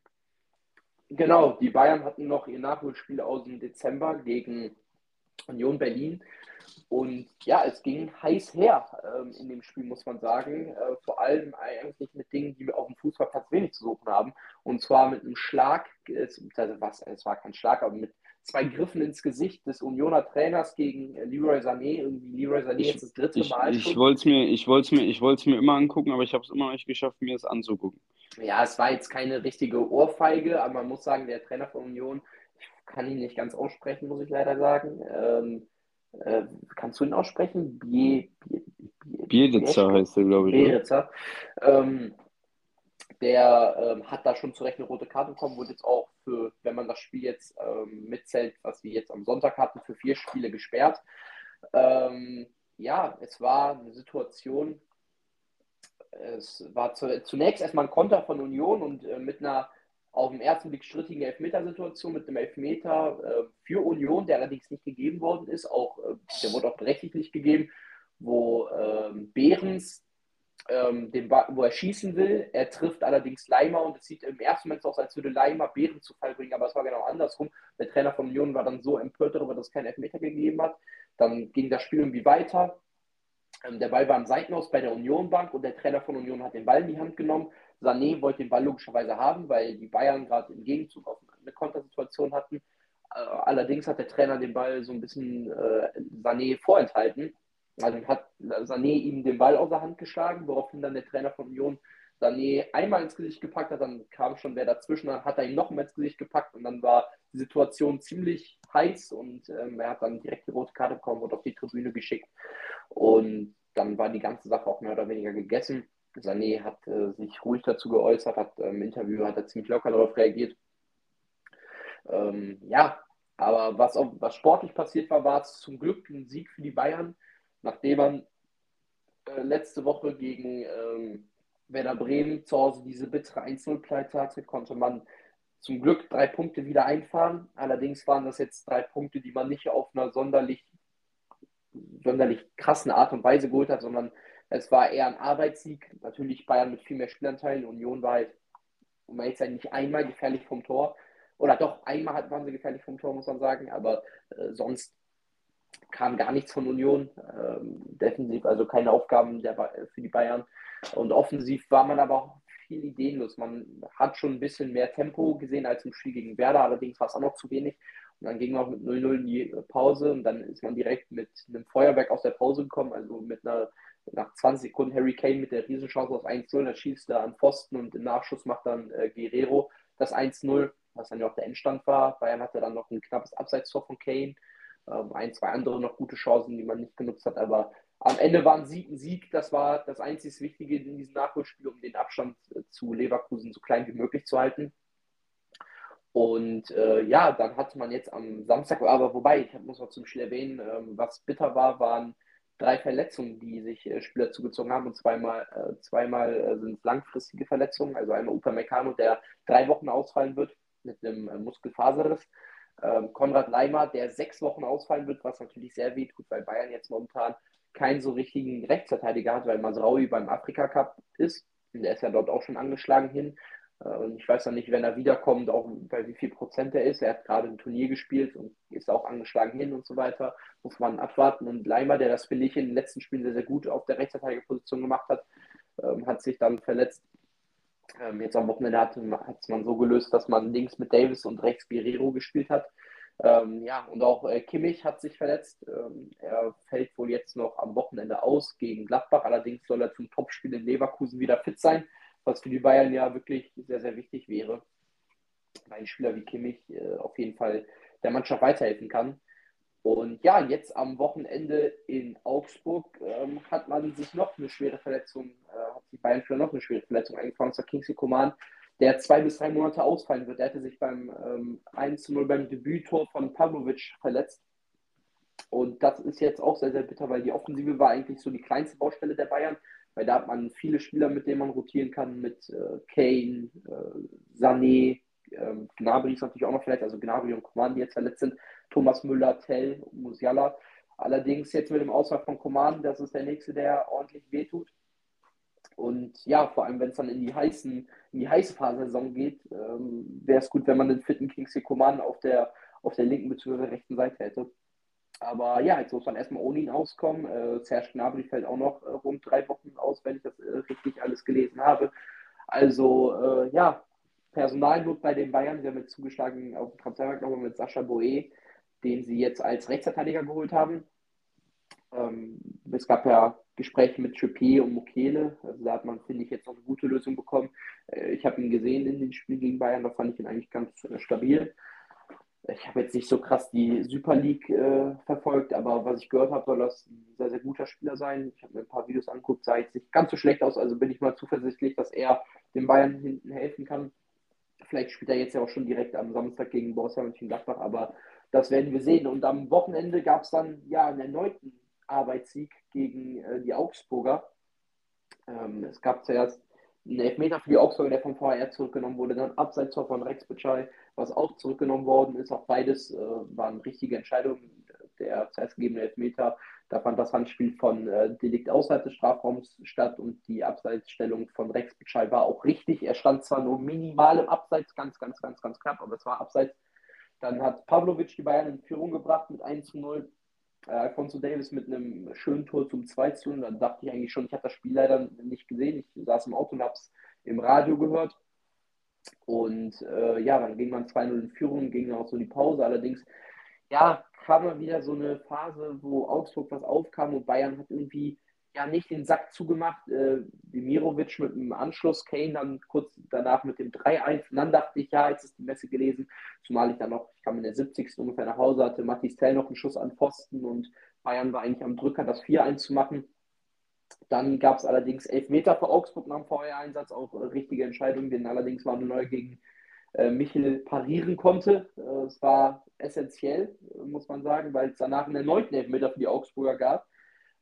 Genau, die Bayern hatten noch ihr Nachholspiel aus dem Dezember gegen Union Berlin. Und ja, es ging heiß her ähm, in dem Spiel, muss man sagen. Äh, vor allem eigentlich mit Dingen, die auf dem Fußballplatz wenig zu suchen haben. Und zwar mit einem Schlag, äh, also was, es war kein Schlag, aber mit zwei Griffen ins Gesicht des Unioner Trainers gegen äh, Leroy Sané. Irgendwie Leroy Sané Ich, jetzt das dritte ich, Mal ich wollte es mir, ich wollte mir, ich wollte es mir immer angucken, aber ich habe es immer noch nicht geschafft, mir es anzugucken. Ja, es war jetzt keine richtige Ohrfeige, aber man muss sagen, der Trainer von Union, ich kann ihn nicht ganz aussprechen, muss ich leider sagen. Ähm, äh, kannst du ihn aussprechen? Bie, Bie, Bie, Bielitzer heißt er, glaube ich. Bielitzer. Ähm, der ähm, hat da schon zu Recht eine rote Karte bekommen, wurde jetzt auch für, wenn man das Spiel jetzt ähm, mitzählt, was wir jetzt am Sonntag hatten, für vier Spiele gesperrt. Ähm, ja, es war eine Situation, es war zu, zunächst erstmal ein Konter von Union und äh, mit einer auf den ersten Blick strittigen Elfmetersituation mit einem Elfmeter äh, für Union, der allerdings nicht gegeben worden ist, auch, äh, der wurde auch berechtigt nicht gegeben, wo ähm, Behrens ähm, den Ba- wo er schießen will. Er trifft allerdings Leimer und es sieht im ersten Moment so aus, als würde Leimer Behren zu Fall bringen, aber es war genau andersrum. Der Trainer von Union war dann so empört darüber, dass es keinen Elfmeter gegeben hat. Dann ging das Spiel irgendwie weiter. Ähm, der Ball war am Seitenaus bei der Unionbank und der Trainer von Union hat den Ball in die Hand genommen. Sané wollte den Ball logischerweise haben, weil die Bayern gerade im Gegenzug auf eine Kontersituation hatten. Äh, allerdings hat der Trainer den Ball so ein bisschen äh, Sané vorenthalten. Also hat Sané ihm den Ball aus der Hand geschlagen, woraufhin dann der Trainer von Union Sané einmal ins Gesicht gepackt hat, dann kam schon wer dazwischen, dann hat er ihn nochmal ins Gesicht gepackt und dann war die Situation ziemlich heiß und ähm, er hat dann direkt die rote Karte bekommen und auf die Tribüne geschickt. Und dann war die ganze Sache auch mehr oder weniger gegessen. Sané hat äh, sich ruhig dazu geäußert, hat im Interview hat er ziemlich locker darauf reagiert. Ähm, ja, aber was, auch, was sportlich passiert war, war es zum Glück ein Sieg für die Bayern, nachdem man äh, letzte Woche gegen ähm, Werder Bremen zu Hause diese bittere 1-0-Pleite hatte, konnte man zum Glück drei Punkte wieder einfahren. Allerdings waren das jetzt drei Punkte, die man nicht auf einer sonderlich, sonderlich krassen Art und Weise geholt hat, sondern es war eher ein Arbeitssieg. Natürlich Bayern mit viel mehr Spielanteilen. Union war halt, um jetzt nicht einmal gefährlich vom Tor. Oder doch, einmal waren sie gefährlich vom Tor, muss man sagen. Aber äh, sonst kam gar nichts von Union. Ähm, defensiv, also keine Aufgaben der, für die Bayern. Und offensiv war man aber auch viel ideenlos. Man hat schon ein bisschen mehr Tempo gesehen als im Spiel gegen Werder, allerdings war es auch noch zu wenig. Und dann ging man auch mit 0-0 in die Pause und dann ist man direkt mit einem Feuerwerk aus der Pause gekommen, also mit einer nach 20 Sekunden Harry Kane mit der Riesenchance auf 1-0, da schießt er an Pfosten und im Nachschuss macht dann äh, Guerrero das 1-0, was dann ja auch der Endstand war. Bayern hatte dann noch ein knappes Abseitstor von Kane, ähm, ein, zwei andere noch gute Chancen, die man nicht genutzt hat, aber am Ende war ein Sieg ein Sieg. Das war das einzig Wichtige in diesem Nachholspiel, um den Abstand äh, zu Leverkusen so klein wie möglich zu halten. Und äh, ja, dann hatte man jetzt am Samstag, aber wobei, ich muss noch zum Spiel erwähnen, ähm, was bitter war, waren drei Verletzungen, die sich äh, Spieler zugezogen haben. Und zweimal, äh, zweimal äh, sind es langfristige Verletzungen. Also einmal Upamecano, der drei Wochen ausfallen wird mit einem äh, Muskelfaserriss. Ähm, Konrad Leimer, der sechs Wochen ausfallen wird, was natürlich sehr weh tut, weil Bayern jetzt momentan keinen so richtigen Rechtsverteidiger hat, weil Masraui beim Afrika Cup ist. Und der ist ja dort auch schon angeschlagen hin. Äh, und ich weiß noch nicht, wenn er wiederkommt, auch bei wie viel Prozent er ist. Er hat gerade ein Turnier gespielt und ist auch angeschlagen hin und so weiter. Muss man abwarten. Und Leimer, der das, finde ich, in den letzten Spielen sehr, sehr gut auf der Rechtsverteidigerposition gemacht hat, ähm, hat sich dann verletzt. Ähm, jetzt am Wochenende hat es man so gelöst, dass man links mit Davis und rechts Guerrero gespielt hat. Ähm, ja, und auch äh, Kimmich hat sich verletzt. Ähm, er fällt wohl jetzt noch am Wochenende aus gegen Gladbach. Allerdings soll er zum Topspiel in Leverkusen wieder fit sein, was für die Bayern ja wirklich sehr, sehr wichtig wäre. Weil ein Spieler wie Kimmich äh, auf jeden Fall der Mannschaft weiterhelfen kann. Und ja, jetzt am Wochenende in Augsburg ähm, hat man sich noch eine schwere Verletzung, äh, hat die Bayern für noch eine schwere Verletzung eingefangen, zwar Kingsley Coman, der zwei bis drei Monate ausfallen wird. Er hatte sich beim ähm, 1-0 beim Debüttor von Pavlovic verletzt. Und das ist jetzt auch sehr, sehr bitter, weil die Offensive war eigentlich so die kleinste Baustelle der Bayern, weil da hat man viele Spieler, mit denen man rotieren kann, mit äh, Kane, äh, Sané, äh, Gnabry ist natürlich auch noch verletzt, also Gnabry und Coman, die jetzt verletzt sind, Thomas Müller, Tell, Musiala. Allerdings jetzt mit dem Ausfall von Coman, das ist der nächste, der ordentlich wehtut. Und ja, vor allem, wenn es dann in die heißen, in die heiße Phase Saison geht, ähm, wäre es gut, wenn man den fitten Kingsley Coman auf der, auf der linken bzw. rechten Seite hätte. Aber ja, jetzt muss man erstmal ohne ihn auskommen. Äh, Serge Gnabry fällt auch noch äh, rund drei Wochen aus, wenn ich das äh, richtig alles gelesen habe. Also äh, ja, Personalnot bei den Bayern. Sie haben jetzt zugeschlagen auf dem Transfermarkt nochmal mit Sascha Boe, den sie jetzt als Rechtsverteidiger geholt haben. Ähm, es gab ja Gespräche mit Trippier und Mokele. Also da hat man, finde ich, jetzt noch eine gute Lösung bekommen. Äh, ich habe ihn gesehen in den Spielen gegen Bayern, da fand ich ihn eigentlich ganz äh, stabil. Ich habe jetzt nicht so krass die Super League äh, verfolgt, aber was ich gehört habe, soll das ein sehr, sehr guter Spieler sein. Ich habe mir ein paar Videos angeguckt, sah jetzt nicht ganz so schlecht aus, also bin ich mal zuversichtlich, dass er den Bayern hinten helfen kann. Vielleicht spielt er jetzt ja auch schon direkt am Samstag gegen Borussia Mönchengladbach, aber das werden wir sehen. Und am Wochenende gab es dann ja einen erneuten Arbeitssieg gegen äh, die Augsburger. Ähm, es gab zuerst einen Elfmeter für die Augsburger, der vom VR zurückgenommen wurde, dann Abseitstor von Rex Bitschei, was auch zurückgenommen worden ist. Auch beides äh, waren richtige Entscheidungen. Der zuerst gegebene Elfmeter, da fand das Handspiel von äh, Delikt außerhalb des Strafraums statt und die Abseitsstellung von Rex Bitschei war auch richtig. Er stand zwar nur minimal im Abseits, ganz, ganz, ganz, ganz knapp, aber es war Abseits. Dann hat Pavlovic die Bayern in Führung gebracht mit 1 zu 0 äh, Alfonso Davis mit einem schönen Tor zum 2 zu. Und dann dachte ich eigentlich schon, ich habe das Spiel leider nicht gesehen. Ich saß im Auto und habe es im Radio gehört. Und äh, ja, dann ging man 2-0 in Führung, ging auch so die Pause. Allerdings, ja, kam mal wieder so eine Phase, wo Augsburg was aufkam und Bayern hat irgendwie ja nicht den Sack zugemacht. Äh, Dimirovic mit dem Anschluss, Kane dann kurz danach mit dem 3-1. Und dann dachte ich, ja, jetzt ist die Messe gelesen. Zumal ich dann noch, ich kam in der 70. ungefähr nach Hause, hatte Matthias Tell noch einen Schuss an Pfosten und Bayern war eigentlich am Drücker, das 4-1 zu machen. Dann gab es allerdings Elfmeter für Augsburg nach dem VR-Einsatz, auch äh, richtige Entscheidung, den allerdings Manuel gegen äh, Michel parieren konnte. Äh, es war essentiell, muss man sagen, weil es danach einen erneuten Elfmeter für die Augsburger gab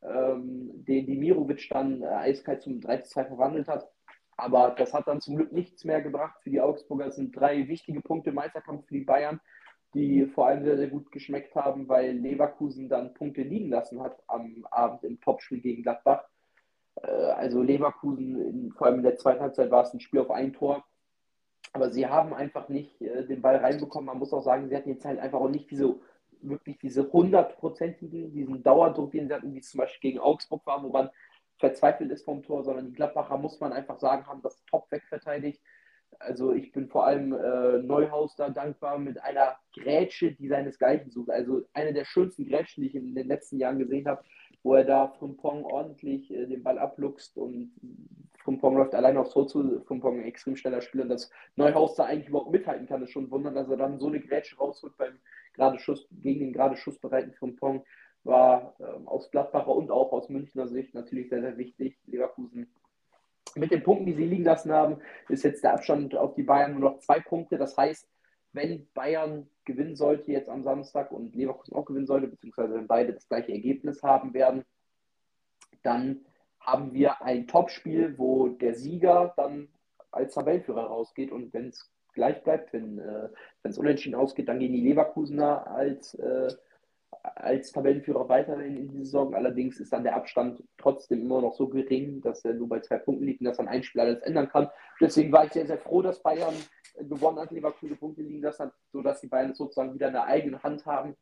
ähm, den Dimirovic dann äh, eiskalt zum 3-2 verwandelt hat. Aber das hat dann zum Glück nichts mehr gebracht für die Augsburger. Es sind drei wichtige Punkte im Meisterkampf für die Bayern, die vor allem sehr, sehr gut geschmeckt haben, weil Leverkusen dann Punkte liegen lassen hat am Abend im Topspiel gegen Gladbach. Äh, also Leverkusen, in, vor allem in der zweiten Halbzeit war es ein Spiel auf ein Tor. Aber sie haben einfach nicht äh, den Ball reinbekommen. Man muss auch sagen, sie hatten jetzt halt einfach auch nicht diese wirklich diese hundertprozentigen, diesen Dauerdruck, den sie hatten, wie es zum Beispiel gegen Augsburg war, wo man verzweifelt ist vom Tor, sondern die Gladbacher, muss man einfach sagen, haben das top wegverteidigt. Also ich bin vor allem äh, Neuhaus da dankbar mit einer Grätsche, die seinesgleichen sucht. Also eine der schönsten Grätschen, die ich in den letzten Jahren gesehen habe, wo er da Frimpong ordentlich äh, den Ball abluchst und Frimpong läuft alleine aufs Tor zu. Frimpong ein extrem schneller Spieler dass Neuhaus da eigentlich überhaupt mithalten kann, ist schon wundern, dass er dann so eine Grätsche rausholt beim gerade Schuss, gegen den gerade schussbereiten Frimpong war ähm, aus Gladbacher und auch aus Münchner Sicht natürlich sehr, sehr wichtig. Leverkusen mit den Punkten, die sie liegen lassen haben, ist jetzt der Abstand auf die Bayern nur noch zwei Punkte. Das heißt, wenn Bayern gewinnen sollte jetzt am Samstag und Leverkusen auch gewinnen sollte, beziehungsweise wenn beide das gleiche Ergebnis haben werden, dann haben wir ein Topspiel, wo der Sieger dann als Tabellenführer rausgeht und wenn es gleich bleibt. Wenn äh, es unentschieden ausgeht, dann gehen die Leverkusener als, äh, als Tabellenführer weiterhin in die Saison. Allerdings ist dann der Abstand trotzdem immer noch so gering, dass er nur bei zwei Punkten liegt und dass dann ein Spiel alles ändern kann. Deswegen war ich sehr, sehr froh, dass Bayern gewonnen hat, Leverkusen Punkte liegen lassen sodass die Bayern sozusagen wieder eine eigene Hand haben.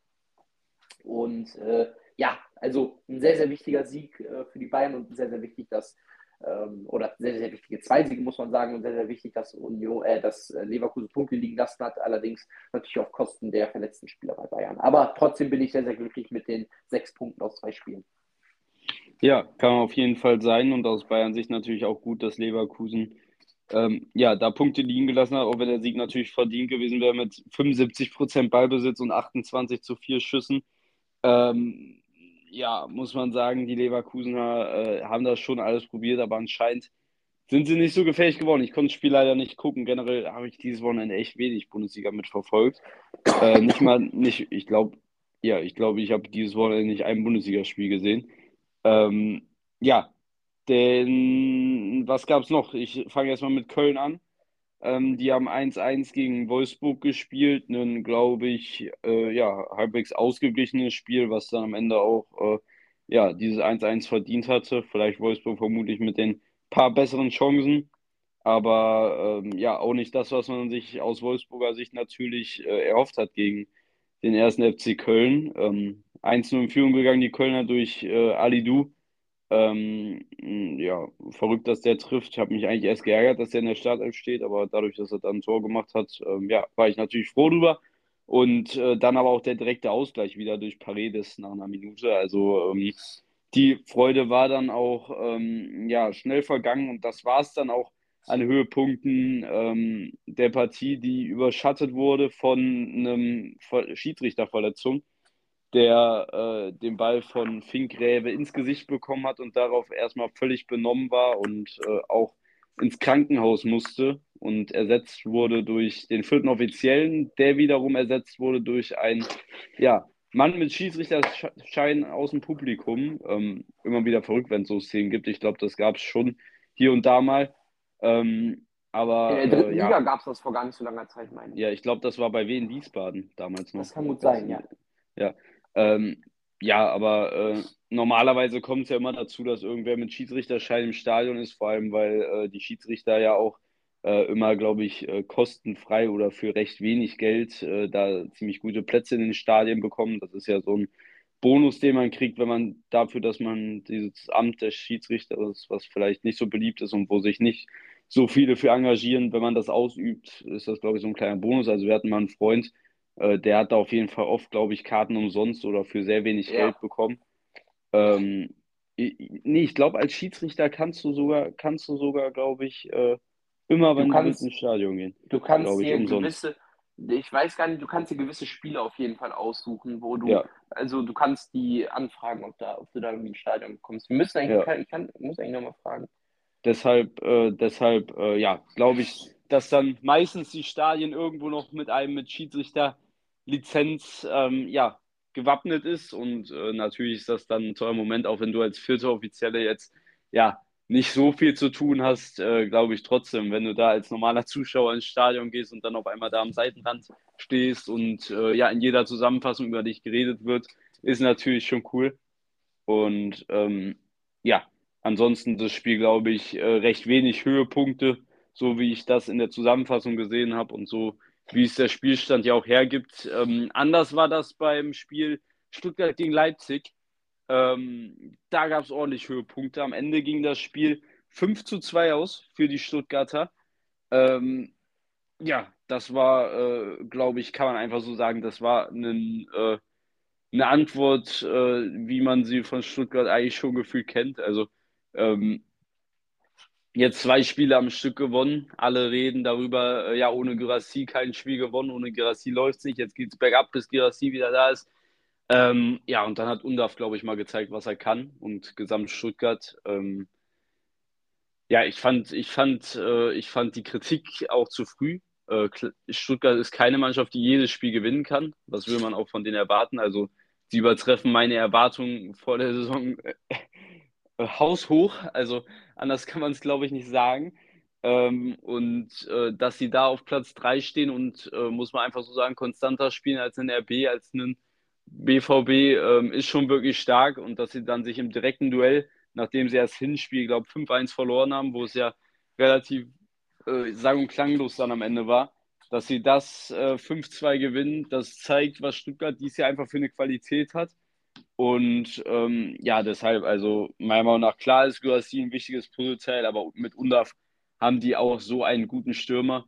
Und äh, ja, also ein sehr, sehr wichtiger Sieg äh, für die Bayern und sehr, sehr wichtig, dass ähm, oder sehr, sehr wichtige zwei Siege, muss man sagen, und sehr, sehr wichtig, dass, Union, äh, dass Leverkusen Punkte liegen lassen hat, allerdings natürlich auf Kosten der verletzten Spieler bei Bayern. Aber trotzdem bin ich sehr, sehr glücklich mit den sechs Punkten aus zwei Spielen. Ja, kann auf jeden Fall sein und aus Bayern Sicht natürlich auch gut, dass Leverkusen ähm, ja, da Punkte liegen gelassen hat, auch wenn der Sieg natürlich verdient gewesen wäre mit 75% Ballbesitz und 28 zu 4 Schüssen. Ähm, ja, muss man sagen, die Leverkusener äh, haben das schon alles probiert, aber anscheinend sind sie nicht so gefährlich geworden. Ich konnte das Spiel leider nicht gucken. Generell habe ich dieses Wochenende echt wenig Bundesliga mitverfolgt. Äh, nicht mal, nicht, ich glaube, ja, ich glaube, ich habe dieses Wochenende nicht ein Bundesligaspiel gesehen. Ähm, ja, denn was gab es noch? Ich fange erstmal mit Köln an. Ähm, die haben 1-1 gegen Wolfsburg gespielt. Ein, glaube ich, äh, ja, halbwegs ausgeglichenes Spiel, was dann am Ende auch äh, ja, dieses 1-1 verdient hatte. Vielleicht Wolfsburg vermutlich mit den paar besseren Chancen. Aber ähm, ja, auch nicht das, was man sich aus Wolfsburger Sicht natürlich äh, erhofft hat gegen den ersten FC Köln. Ähm, 1-0 in Führung gegangen, die Kölner durch äh, Ali Du ähm, ja, verrückt, dass der trifft. Ich habe mich eigentlich erst geärgert, dass der in der Startelf steht, aber dadurch, dass er dann ein Tor gemacht hat, ähm, ja, war ich natürlich froh drüber. Und äh, dann aber auch der direkte Ausgleich wieder durch Paredes nach einer Minute. Also ähm, die Freude war dann auch ähm, ja, schnell vergangen und das war es dann auch an Höhepunkten ähm, der Partie, die überschattet wurde von einem Schiedsrichterverletzung der äh, den Ball von Finkgräve ins Gesicht bekommen hat und darauf erstmal völlig benommen war und äh, auch ins Krankenhaus musste und ersetzt wurde durch den vierten Offiziellen, der wiederum ersetzt wurde durch einen ja, Mann mit Schiedsrichterschein aus dem Publikum. Ähm, immer wieder verrückt, wenn es so Szenen gibt. Ich glaube, das gab es schon hier und da mal. Ähm, aber, in der dritten äh, ja. Liga gab es das vor gar nicht so langer Zeit, meine ich. Ja, ich glaube, das war bei Wien Wiesbaden damals noch. Das kann gut sein, ja. Ja, ähm, ja, aber äh, normalerweise kommt es ja immer dazu, dass irgendwer mit Schiedsrichterschein im Stadion ist, vor allem weil äh, die Schiedsrichter ja auch äh, immer, glaube ich, äh, kostenfrei oder für recht wenig Geld äh, da ziemlich gute Plätze in den Stadien bekommen. Das ist ja so ein Bonus, den man kriegt, wenn man dafür, dass man dieses Amt des Schiedsrichters, was vielleicht nicht so beliebt ist und wo sich nicht so viele für engagieren. Wenn man das ausübt, ist das, glaube ich, so ein kleiner Bonus. Also wir hatten mal einen Freund, äh, der hat da auf jeden Fall oft, glaube ich, Karten umsonst oder für sehr wenig ja. Geld bekommen. Ähm, nee, ich glaube, als Schiedsrichter kannst du sogar, kannst du sogar, glaube ich, äh, immer, wenn du, kannst, du ins Stadion gehen. Du kannst ich, dir umsonst. gewisse, ich weiß gar nicht, du kannst dir gewisse Spiele auf jeden Fall aussuchen, wo du, ja. also du kannst die anfragen, ob, da, ob du da irgendwie ins Stadion kommst. Wir müssen eigentlich, ja. ich kann, muss eigentlich nochmal fragen. Deshalb, äh, deshalb, äh, ja, glaube ich, dass dann meistens die Stadien irgendwo noch mit einem mit Schiedsrichter-Lizenz, ähm, ja, gewappnet ist und äh, natürlich ist das dann ein toller Moment, auch wenn du als vierte Offizielle jetzt, ja, nicht so viel zu tun hast, äh, glaube ich trotzdem, wenn du da als normaler Zuschauer ins Stadion gehst und dann auf einmal da am Seitenrand stehst und äh, ja in jeder Zusammenfassung über dich geredet wird, ist natürlich schon cool. Und ähm, ja, ansonsten das Spiel, glaube ich, äh, recht wenig Höhepunkte, so wie ich das in der Zusammenfassung gesehen habe und so wie es der Spielstand ja auch hergibt. Ähm, anders war das beim Spiel Stuttgart gegen Leipzig ähm, da gab es ordentlich Höhepunkte. Am Ende ging das Spiel 5 zu 2 aus für die Stuttgarter. Ähm, ja, das war, äh, glaube ich, kann man einfach so sagen, das war ein, äh, eine Antwort, äh, wie man sie von Stuttgart eigentlich schon gefühlt kennt. Also ähm, jetzt zwei Spiele am Stück gewonnen. Alle reden darüber, äh, ja, ohne Girassi kein Spiel gewonnen, ohne Girassi läuft es nicht. Jetzt geht es bergab, bis Girassi wieder da ist. Ähm, ja, und dann hat Undaf, glaube ich, mal gezeigt, was er kann und gesamt Stuttgart. Ähm, ja, ich fand, ich fand, äh, ich fand die Kritik auch zu früh. Äh, Stuttgart ist keine Mannschaft, die jedes Spiel gewinnen kann. Was will man auch von denen erwarten? Also, sie übertreffen meine Erwartungen vor der Saison äh, haushoch. Also, anders kann man es, glaube ich, nicht sagen. Ähm, und äh, dass sie da auf Platz 3 stehen und, äh, muss man einfach so sagen, konstanter spielen als ein RB, als einen BVB ähm, ist schon wirklich stark und dass sie dann sich im direkten Duell, nachdem sie das Hinspiel, glaube ich, 5-1 verloren haben, wo es ja relativ äh, sang- und klanglos dann am Ende war, dass sie das äh, 5-2 gewinnen, das zeigt, was Stuttgart dies Jahr einfach für eine Qualität hat. Und ähm, ja, deshalb, also meiner Meinung nach, klar ist Guassi ein wichtiges Puzzleteil, aber mit Undaf haben die auch so einen guten Stürmer.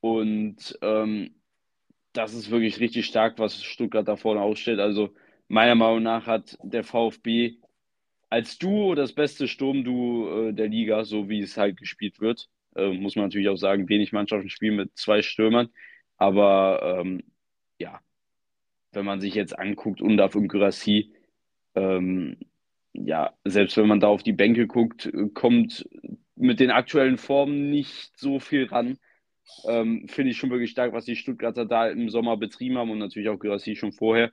Und ähm, das ist wirklich richtig stark, was Stuttgart da vorne ausstellt. Also meiner Meinung nach hat der VfB als Duo das beste Sturmduo äh, der Liga, so wie es halt gespielt wird. Äh, muss man natürlich auch sagen, wenig Mannschaften spielen mit zwei Stürmern. Aber ähm, ja, wenn man sich jetzt anguckt, Undaf und Gyrassi, ähm, ja, selbst wenn man da auf die Bänke guckt, kommt mit den aktuellen Formen nicht so viel ran. Ähm, Finde ich schon wirklich stark, was die Stuttgarter da im Sommer betrieben haben und natürlich auch Gyrassi schon vorher.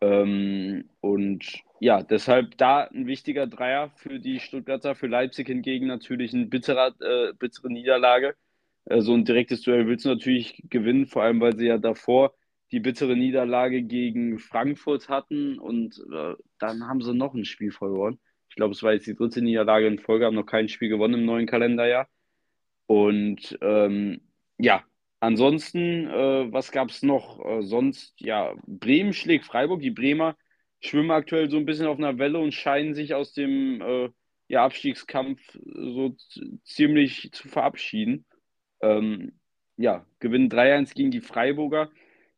Ähm, und ja, deshalb da ein wichtiger Dreier für die Stuttgarter, für Leipzig hingegen natürlich eine bittere, äh, bittere Niederlage. Äh, so ein direktes Duell willst du natürlich gewinnen, vor allem weil sie ja davor die bittere Niederlage gegen Frankfurt hatten und äh, dann haben sie noch ein Spiel verloren. Ich glaube, es war jetzt die dritte Niederlage in Folge, haben noch kein Spiel gewonnen im neuen Kalenderjahr. Und ähm, ja, ansonsten, äh, was gab es noch? Äh, sonst, ja, Bremen schlägt Freiburg. Die Bremer schwimmen aktuell so ein bisschen auf einer Welle und scheinen sich aus dem äh, ja, Abstiegskampf so ziemlich zu verabschieden. Ähm, ja, gewinnen 3-1 gegen die Freiburger,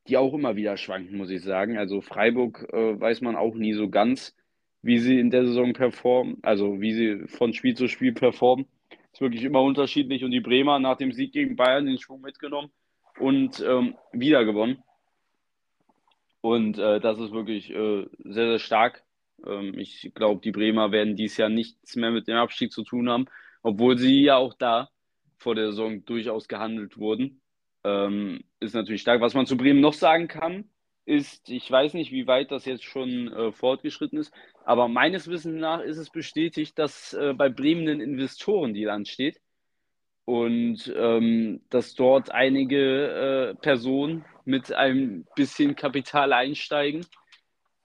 die auch immer wieder schwanken, muss ich sagen. Also Freiburg äh, weiß man auch nie so ganz, wie sie in der Saison performen, also wie sie von Spiel zu Spiel performen. Ist wirklich immer unterschiedlich. Und die Bremer nach dem Sieg gegen Bayern den Schwung mitgenommen und ähm, wieder gewonnen. Und äh, das ist wirklich äh, sehr, sehr stark. Ähm, ich glaube, die Bremer werden dies Jahr nichts mehr mit dem Abstieg zu tun haben, obwohl sie ja auch da vor der Saison durchaus gehandelt wurden. Ähm, ist natürlich stark. Was man zu Bremen noch sagen kann, ist, ich weiß nicht, wie weit das jetzt schon äh, fortgeschritten ist, aber meines Wissens nach ist es bestätigt, dass äh, bei Bremen ein Investorendeal ansteht und ähm, dass dort einige äh, Personen mit einem bisschen Kapital einsteigen.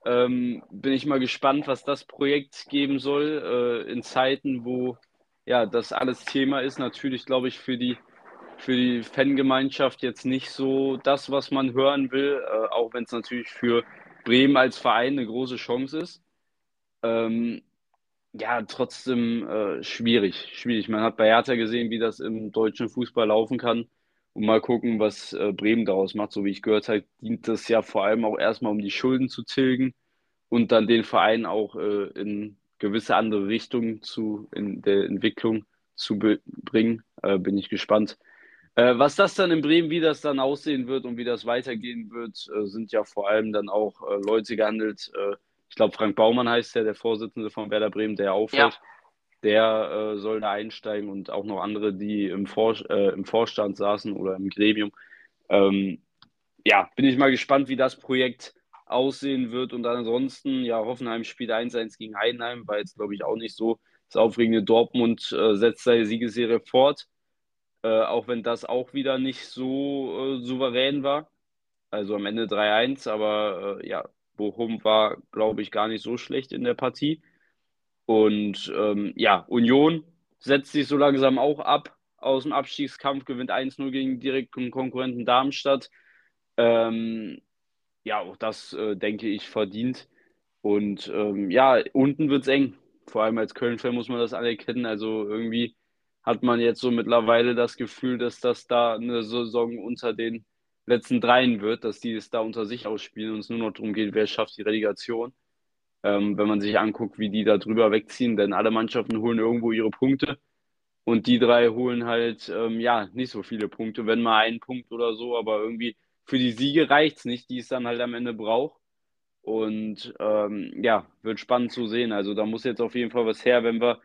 Ähm, bin ich mal gespannt, was das Projekt geben soll äh, in Zeiten, wo ja das alles Thema ist. Natürlich, glaube ich, für die für die Fangemeinschaft jetzt nicht so das, was man hören will, äh, auch wenn es natürlich für Bremen als Verein eine große Chance ist. Ähm, ja, trotzdem äh, schwierig, schwierig. Man hat bei Hertha gesehen, wie das im deutschen Fußball laufen kann. Und mal gucken, was äh, Bremen daraus macht. So wie ich gehört habe, dient das ja vor allem auch erstmal, um die Schulden zu tilgen und dann den Verein auch äh, in gewisse andere Richtungen zu, in der Entwicklung zu bringen. Äh, bin ich gespannt. Äh, was das dann in Bremen, wie das dann aussehen wird und wie das weitergehen wird, äh, sind ja vor allem dann auch äh, Leute gehandelt. ich glaube, Frank Baumann heißt der, der Vorsitzende von Werder Bremen, der aufhört. Ja. Der soll da einsteigen und auch noch andere, die im, Vor im Vorstand saßen oder im Gremium. Ähm, ja, bin ich mal gespannt, wie das Projekt aussehen wird. Und ansonsten, ja, Hoffenheim spielt 1-1 gegen Heidenheim, war jetzt, glaube ich, auch nicht so das aufregende Dortmund äh, setzt seine Siegesserie fort. Äh, auch wenn das auch wieder nicht so äh, souverän war. Also am Ende 3-1, aber äh, ja, Bochum war, glaube ich, gar nicht so schlecht in der Partie. Und ähm, ja, Union setzt sich so langsam auch ab aus dem Abstiegskampf, gewinnt 1-0 gegen direkten Konkurrenten Darmstadt. Ähm, ja, auch das äh, denke ich verdient. Und ähm, ja, unten wird es eng. Vor allem als Köln-Fan muss man das anerkennen. Also irgendwie hat man jetzt so mittlerweile das Gefühl, dass das da eine Saison unter den letzten dreien wird, dass die es da unter sich ausspielen und es nur noch darum geht, wer schafft die Relegation. Ähm, wenn man sich anguckt, wie die da drüber wegziehen, denn alle Mannschaften holen irgendwo ihre Punkte und die drei holen halt, ähm, ja, nicht so viele Punkte, wenn mal einen Punkt oder so, aber irgendwie für die Siege reicht es nicht, die es dann halt am Ende braucht. Und ähm, ja, wird spannend zu sehen. Also da muss jetzt auf jeden Fall was her, wenn wir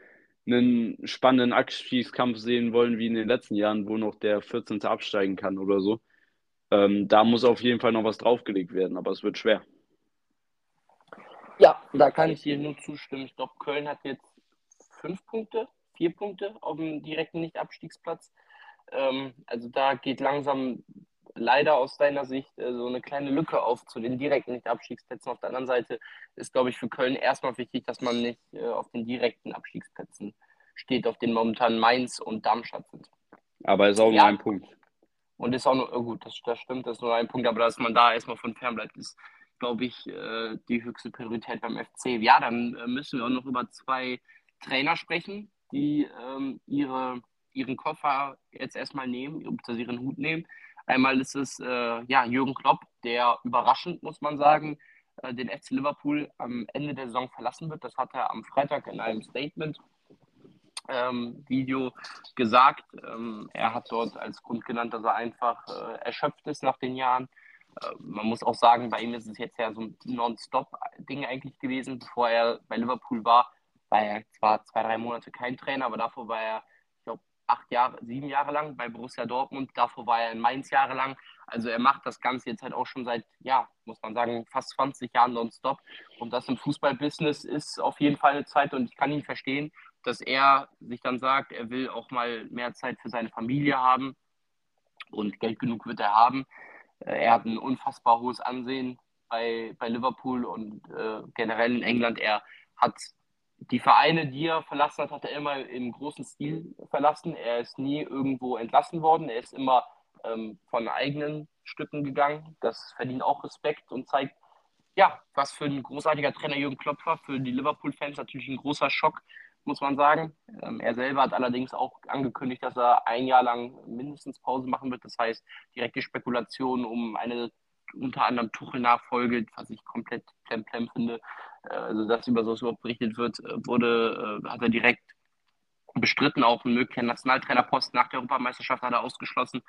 einen spannenden Abstiegskampf sehen wollen, wie in den letzten Jahren, wo noch der 14. absteigen kann oder so. Ähm, da muss auf jeden Fall noch was draufgelegt werden, aber es wird schwer. Ja, da kann ich dir nur zustimmen. Ich glaube, Köln hat jetzt fünf Punkte, vier Punkte auf dem direkten Nicht-Abstiegsplatz. Ähm, also da geht langsam leider aus deiner Sicht äh, so eine kleine Lücke auf zu den direkten Nicht-Abstiegsplätzen. Auf der anderen Seite ist, glaube ich, für Köln erstmal wichtig, dass man nicht äh, auf den direkten Abstiegsplätzen steht, auf denen momentan Mainz und Darmstadt sind. Aber ist auch ja. nur ein Punkt. Und ist auch nur, oh gut, das, das stimmt, das ist nur ein Punkt, aber dass man da erstmal von fern bleibt, ist, glaube ich, äh, die höchste Priorität beim FC. Ja, dann müssen wir auch noch über zwei Trainer sprechen, die ähm, ihre, ihren Koffer jetzt erstmal nehmen, ihren Hut nehmen. Einmal ist es äh, ja, Jürgen Klopp, der überraschend, muss man sagen, äh, den FC Liverpool am Ende der Saison verlassen wird. Das hat er am Freitag in einem Statement ähm, Video gesagt. Ähm, er hat dort als Grund genannt, dass er einfach äh, erschöpft ist nach den Jahren. Äh, man muss auch sagen, bei ihm ist es jetzt ja so ein Non-Stop-Ding eigentlich gewesen. Bevor er bei Liverpool war, war er zwar zwei, drei Monate kein Trainer, aber davor war er acht Jahre, sieben Jahre lang bei Borussia Dortmund. Davor war er in Mainz jahrelang. Also er macht das Ganze jetzt halt auch schon seit, ja, muss man sagen, fast 20 Jahren nonstop. Und das im Fußballbusiness ist auf jeden Fall eine Zeit und ich kann ihn verstehen, dass er sich dann sagt, er will auch mal mehr Zeit für seine Familie haben und Geld genug wird er haben. Äh, er hat ein unfassbar hohes Ansehen bei, bei Liverpool und äh, generell in England. Er hat die Vereine, die er verlassen hat, hat er immer im großen Stil verlassen. Er ist nie irgendwo entlassen worden. Er ist immer ähm, von eigenen Stücken gegangen. Das verdient auch Respekt und zeigt, ja, was für ein großartiger Trainer Jürgen Klopp war. Für die Liverpool-Fans natürlich ein großer Schock, muss man sagen. Ähm, er selber hat allerdings auch angekündigt, dass er ein Jahr lang mindestens Pause machen wird. Das heißt, direkte Spekulationen um eine unter anderem Tuchel-Nachfolge, was ich komplett plemplem finde, äh, also dass über sowas überhaupt berichtet wird, äh, wurde, äh, hat er direkt bestritten, auch einen möglichen Nationaltrainerposten nach der Europameisterschaft hat er ausgeschlossen.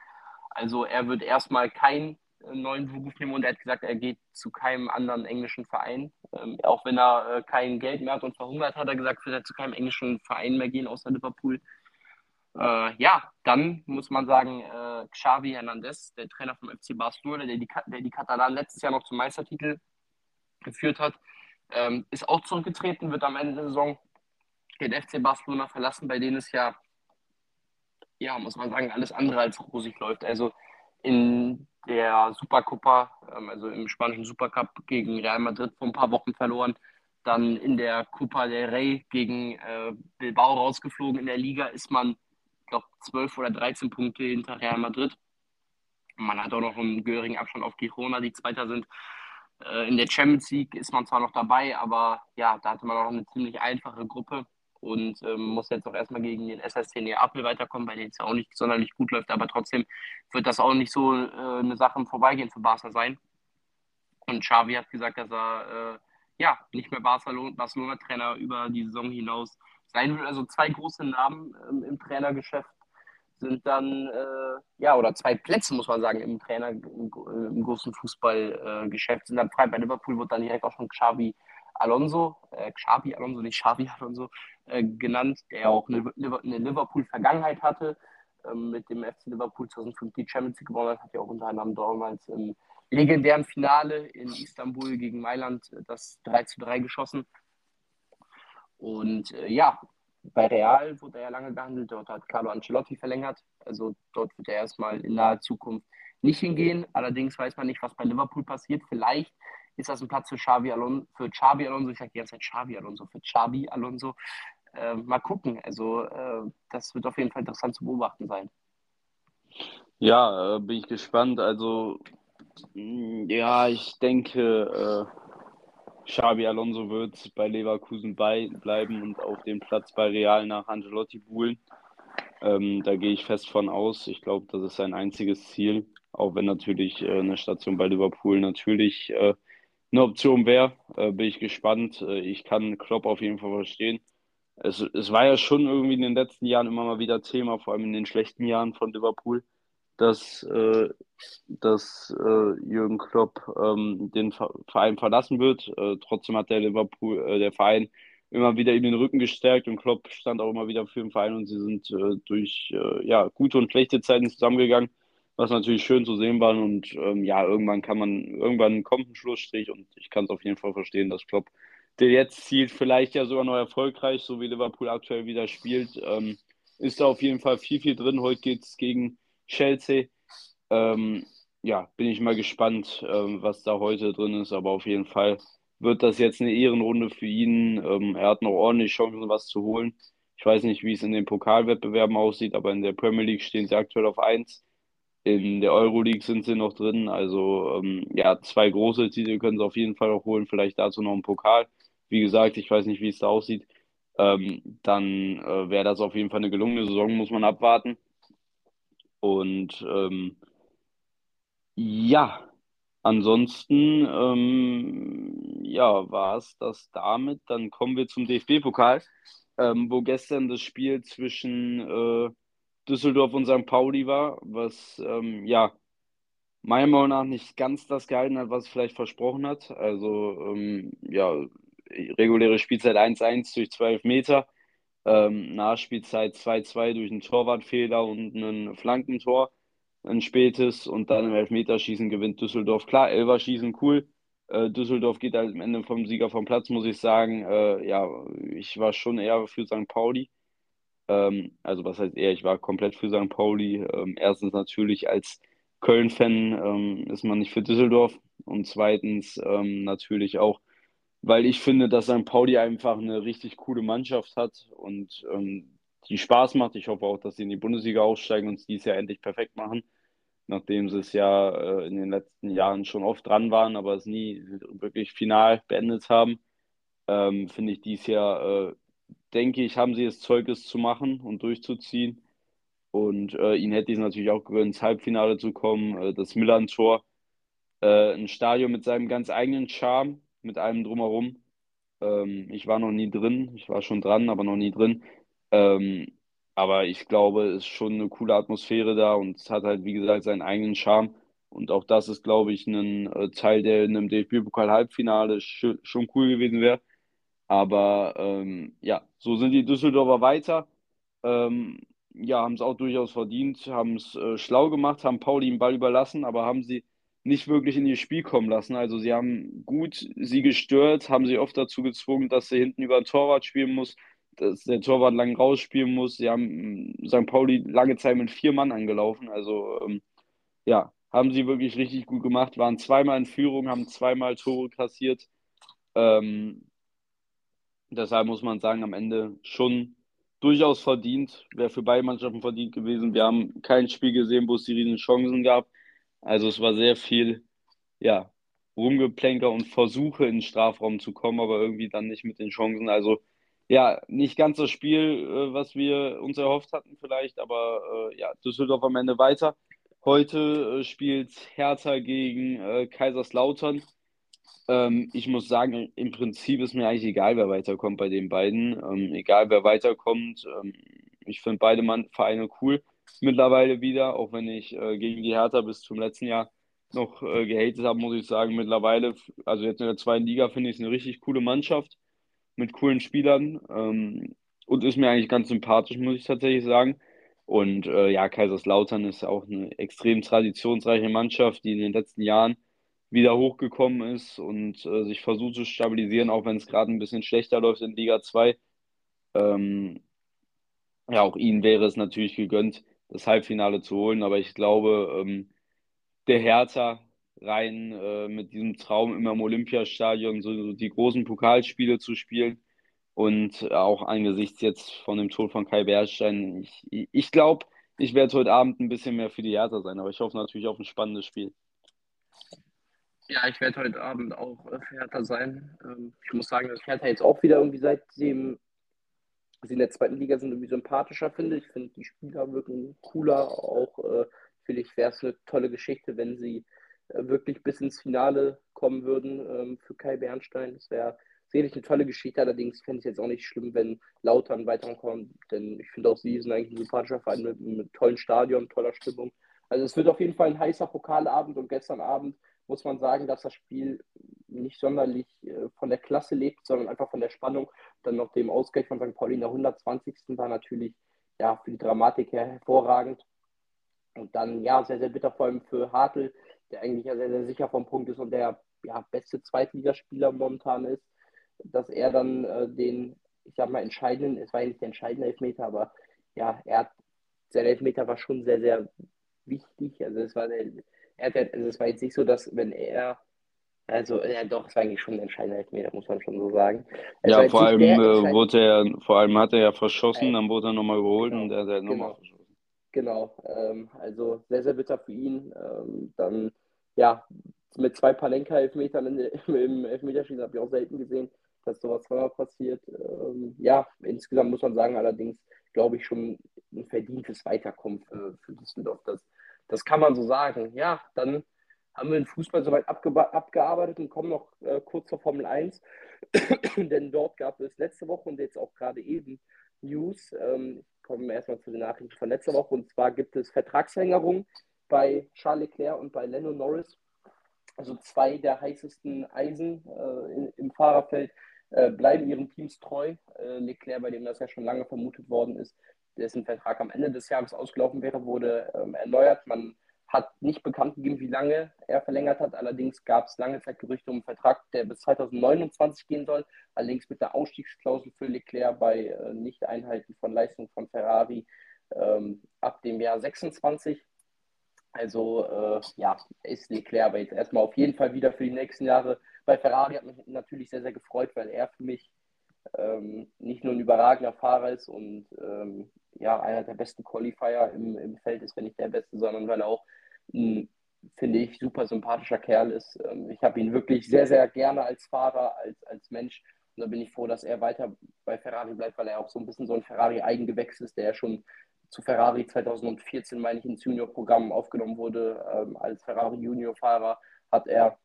Also er wird erstmal keinen neuen Beruf nehmen und er hat gesagt, er geht zu keinem anderen englischen Verein. Ähm, auch wenn er äh, kein Geld mehr hat und verhungert, hat er gesagt, wird er zu keinem englischen Verein mehr gehen, außer Liverpool. Äh, ja, dann muss man sagen, äh, Xavi Hernandez, der Trainer vom FC Barcelona, der die, der die Katalanen letztes Jahr noch zum Meistertitel geführt hat, ähm, ist auch zurückgetreten, wird am Ende der Saison den FC Barcelona verlassen, bei denen es ja, ja, muss man sagen, alles andere als rosig läuft. Also in der Supercopa, ähm, also im spanischen Supercup gegen Real Madrid vor ein paar Wochen verloren, dann in der Copa del Rey gegen äh, Bilbao rausgeflogen. In der Liga ist man, glaube, 12 oder 13 Punkte hinter Real Madrid. Man hat auch noch einen gehörigen Abstand auf Girona, die Zweiter sind. Äh, in der Champions League ist man zwar noch dabei, aber ja, da hatte man auch eine ziemlich einfache Gruppe und ähm, muss jetzt auch erstmal gegen den SSC Neapel weiterkommen, bei denen es ja auch nicht sonderlich gut läuft, aber trotzdem wird das auch nicht so äh, eine Sache im Vorbeigehen für Barca sein. Und Xavi hat gesagt, dass er äh, ja nicht mehr Barcelona-Trainer über die Saison hinaus sein will. Also zwei große Namen ähm, im Trainergeschäft sind dann, äh, ja, oder zwei Plätze, muss man sagen, im Trainer, im, im großen Fußballgeschäft äh, sind dann frei. Bei Liverpool wird dann direkt auch schon Xavi Alonso, äh, Xavi Alonso, nicht Xavi Alonso, äh, genannt, der auch eine, eine Liverpool-Vergangenheit hatte, ähm, mit dem FC Liverpool 2005 die Champions League gewonnen hat, hat ja auch unter anderem damals im legendären Finale in Istanbul gegen Mailand äh, das 3 zu 3 geschossen. Und äh, ja, bei Real wurde er ja lange gehandelt, dort hat Carlo Ancelotti verlängert. Also dort wird er erstmal in naher Zukunft nicht hingehen. Allerdings weiß man nicht, was bei Liverpool passiert. Vielleicht ist das ein Platz für Xavi Alonso, für Xavi Alonso. Ich sage die ganze Zeit Xavi Alonso, für Xavi Alonso. Äh, mal gucken. Also äh, das wird auf jeden Fall interessant zu beobachten sein. Ja, äh, bin ich gespannt. Also mm, ja, ich denke, äh, Xabi Alonso wird bei Leverkusen bei, bleiben und auf den Platz bei Real nach Angelotti buhlen. Ähm, da gehe ich fest von aus. Ich glaube, das ist sein einziges Ziel, auch wenn natürlich äh, eine Station bei Liverpool natürlich äh, eine Option wäre. Äh, bin ich gespannt. Äh, ich kann Klopp auf jeden Fall verstehen. Es, es war ja schon irgendwie in den letzten Jahren immer mal wieder Thema, vor allem in den schlechten Jahren von Liverpool dass, äh, dass äh, Jürgen Klopp ähm, den Verein verlassen wird. Äh, trotzdem hat der Liverpool, äh, der Verein immer wieder ihm den Rücken gestärkt und Klopp stand auch immer wieder für den Verein und sie sind äh, durch äh, ja, gute und schlechte Zeiten zusammengegangen, was natürlich schön zu sehen war. Und ähm, ja, irgendwann kann man, irgendwann kommt ein Schlussstrich und ich kann es auf jeden Fall verstehen, dass Klopp, der jetzt zielt, vielleicht ja sogar noch erfolgreich, so wie Liverpool aktuell wieder spielt, ähm, ist da auf jeden Fall viel, viel drin. Heute geht es gegen Chelsea. Ähm, ja, bin ich mal gespannt, ähm, was da heute drin ist, aber auf jeden Fall wird das jetzt eine Ehrenrunde für ihn. Ähm, er hat noch ordentlich Chancen, was zu holen. Ich weiß nicht, wie es in den Pokalwettbewerben aussieht, aber in der Premier League stehen sie aktuell auf 1. In der Euroleague sind sie noch drin. Also ähm, ja, zwei große Titel können sie auf jeden Fall auch holen. Vielleicht dazu noch ein Pokal. Wie gesagt, ich weiß nicht, wie es da aussieht. Ähm, dann äh, wäre das auf jeden Fall eine gelungene Saison, muss man abwarten. Und ähm, ja, ansonsten ähm, ja, war es das damit. Dann kommen wir zum DFB-Pokal, ähm, wo gestern das Spiel zwischen äh, Düsseldorf und St. Pauli war, was ähm, ja meiner Meinung nach nicht ganz das gehalten hat, was es vielleicht versprochen hat. Also ähm, ja, reguläre Spielzeit 1-1 durch 12 Meter. Ähm, Nachspielzeit 2-2 durch einen Torwartfehler und einen Flankentor, ein spätes und dann im Elfmeterschießen gewinnt Düsseldorf. Klar, Elverschießen cool. Äh, Düsseldorf geht halt am Ende vom Sieger vom Platz, muss ich sagen. Äh, ja, ich war schon eher für St. Pauli. Ähm, also was heißt eher, ich war komplett für St. Pauli. Ähm, erstens natürlich als Köln-Fan ähm, ist man nicht für Düsseldorf und zweitens ähm, natürlich auch weil ich finde, dass St. Pauli einfach eine richtig coole Mannschaft hat und ähm, die Spaß macht. Ich hoffe auch, dass sie in die Bundesliga aussteigen und es dies Jahr endlich perfekt machen, nachdem sie es ja äh, in den letzten Jahren schon oft dran waren, aber es nie wirklich final beendet haben. Ähm, finde ich dies Jahr, äh, denke ich, haben sie das Zeug, es zu machen und durchzuziehen. Und äh, ihnen hätte ich es natürlich auch gewöhnt, ins Halbfinale zu kommen. Äh, das Milan-Tor, äh, ein Stadion mit seinem ganz eigenen Charme mit allem drumherum. Ähm, ich war noch nie drin, ich war schon dran, aber noch nie drin. Ähm, aber ich glaube, es ist schon eine coole Atmosphäre da und es hat halt, wie gesagt, seinen eigenen Charme. Und auch das ist, glaube ich, ein äh, Teil, der in einem DFB-Pokal-Halbfinale sch schon cool gewesen wäre. Aber ähm, ja, so sind die Düsseldorfer weiter. Ähm, ja, haben es auch durchaus verdient, haben es äh, schlau gemacht, haben Pauli den Ball überlassen, aber haben sie nicht wirklich in ihr Spiel kommen lassen. Also sie haben gut sie gestört, haben sie oft dazu gezwungen, dass sie hinten über den Torwart spielen muss, dass der Torwart lang rausspielen muss. Sie haben hm, St. Pauli lange Zeit mit vier Mann angelaufen. Also ähm, ja, haben sie wirklich richtig gut gemacht, waren zweimal in Führung, haben zweimal Tore kassiert. Ähm, deshalb muss man sagen, am Ende schon durchaus verdient. Wäre für beide Mannschaften verdient gewesen. Wir haben kein Spiel gesehen, wo es die riesen Chancen gab. Also es war sehr viel, ja, Rumgeplänker und Versuche in den Strafraum zu kommen, aber irgendwie dann nicht mit den Chancen. Also ja, nicht ganz das Spiel, äh, was wir uns erhofft hatten vielleicht, aber äh, ja, Düsseldorf am Ende weiter. Heute äh, spielt Hertha gegen Kaiserslautern. Ähm, ich muss sagen, im Prinzip ist mir eigentlich egal, wer weiterkommt bei den beiden. Ähm, egal, wer weiterkommt. Ähm, ich finde beide Vereine cool mittlerweile wieder, auch wenn ich äh, gegen die Hertha bis zum letzten Jahr noch äh, gehatet habe, muss ich sagen, mittlerweile, also jetzt in der zweiten Liga finde ich es eine richtig coole Mannschaft mit coolen Spielern ähm, und ist mir eigentlich ganz sympathisch, muss ich tatsächlich sagen. Und äh, ja, Kaiserslautern ist auch eine extrem traditionsreiche Mannschaft, die in den letzten Jahren wieder hochgekommen ist und äh, sich versucht zu stabilisieren, auch wenn es gerade ein bisschen schlechter läuft in Liga 2. Ähm, ja, auch ihnen wäre es natürlich gegönnt, das Halbfinale zu holen, aber ich glaube, ähm, der Hertha rein äh, mit diesem Traum immer im Olympiastadion so, so, die großen Pokalspiele zu spielen und auch angesichts jetzt von dem Tod von Kai Bernstein, ich, ich glaube, ich werde heute Abend ein bisschen mehr für die Hertha sein, aber ich hoffe natürlich auf ein spannendes Spiel. Ja, ich werde heute Abend auch äh, für Hertha sein. Ähm, ich muss sagen, dass ich Hertha jetzt auch wieder irgendwie seitdem sie in der zweiten Liga sind, irgendwie sympathischer finde. Ich finde, die Spieler wirken cooler. Auch äh, finde ich, wäre es eine tolle Geschichte, wenn sie äh, wirklich bis ins Finale kommen würden ähm, für Kai Bernstein. Das wäre sicherlich eine tolle Geschichte. Allerdings fände ich es jetzt auch nicht schlimm, wenn Lautern weiterkommt, denn ich finde auch sie sind eigentlich ein sympathischer Verein mit, mit einem tollen Stadion, toller Stimmung. Also es wird auf jeden Fall ein heißer Pokalabend und gestern Abend muss man sagen, dass das Spiel nicht sonderlich äh, von der Klasse lebt, sondern einfach von der Spannung. Dann noch dem Ausgleich von St. Pauli in der 120. war natürlich ja, für die Dramatik her hervorragend. Und dann ja, sehr, sehr bitter vor allem für Hartl, der eigentlich ja sehr, sehr sicher vom Punkt ist und der ja, beste Zweitligaspieler momentan ist, dass er dann äh, den, ich sag mal, entscheidenden, es war ja nicht der entscheidende Elfmeter, aber ja, er hat, sein Elfmeter war schon sehr, sehr wichtig. Also es war der, er hat, also es war jetzt nicht so, dass wenn er also, ja, doch, es war eigentlich schon ein entscheidender Elfmeter, muss man schon so sagen. Es ja, vor allem, äh, wurde er, vor allem hat er ja verschossen, dann wurde er nochmal überholt genau, und er hat halt nochmal genau. verschossen. Genau, ähm, also sehr, sehr bitter für ihn. Ähm, dann, ja, mit zwei Palenka-Elfmetern im Elfmeterschießen habe ich auch selten gesehen, dass sowas zweimal passiert. Ähm, ja, insgesamt muss man sagen, allerdings glaube ich schon ein verdientes Weiterkommen für, für Düsseldorf. Das, das kann man so sagen. Ja, dann haben wir den Fußball soweit abgearbeitet und kommen noch äh, kurz zur Formel 1. Denn dort gab es letzte Woche und jetzt auch gerade eben News. Ähm, kommen wir erstmal zu den Nachrichten von letzter Woche. Und zwar gibt es Vertragsverlängerungen bei Charles Leclerc und bei Lando Norris. Also zwei der heißesten Eisen äh, in, im Fahrerfeld äh, bleiben ihren Teams treu. Äh, Leclerc, bei dem das ja schon lange vermutet worden ist, dessen Vertrag am Ende des Jahres ausgelaufen wäre, wurde ähm, erneuert. Man hat nicht bekannt gegeben, wie lange er verlängert hat. Allerdings gab es lange Zeit Gerüchte um einen Vertrag, der bis 2029 gehen soll. Allerdings mit der Ausstiegsklausel für Leclerc bei äh, Nicht-Einhalten von Leistungen von Ferrari ähm, ab dem Jahr 26. Also äh, ja, ist Leclerc aber jetzt erstmal auf jeden Fall wieder für die nächsten Jahre bei Ferrari. Hat mich natürlich sehr, sehr gefreut, weil er für mich ähm, nicht nur ein überragender Fahrer ist und ähm, ja, einer der besten Qualifier im, im Feld ist, wenn nicht der beste, sondern weil er auch ein, finde ich, super sympathischer Kerl ist. Ähm, ich habe ihn wirklich sehr, sehr gerne als Fahrer, als, als Mensch. Und da bin ich froh, dass er weiter bei Ferrari bleibt, weil er auch so ein bisschen so ein Ferrari-Eigengewächs ist, der ja schon zu Ferrari 2014, meine ich, ins Junior-Programm aufgenommen wurde. Ähm, als Ferrari-Junior-Fahrer hat er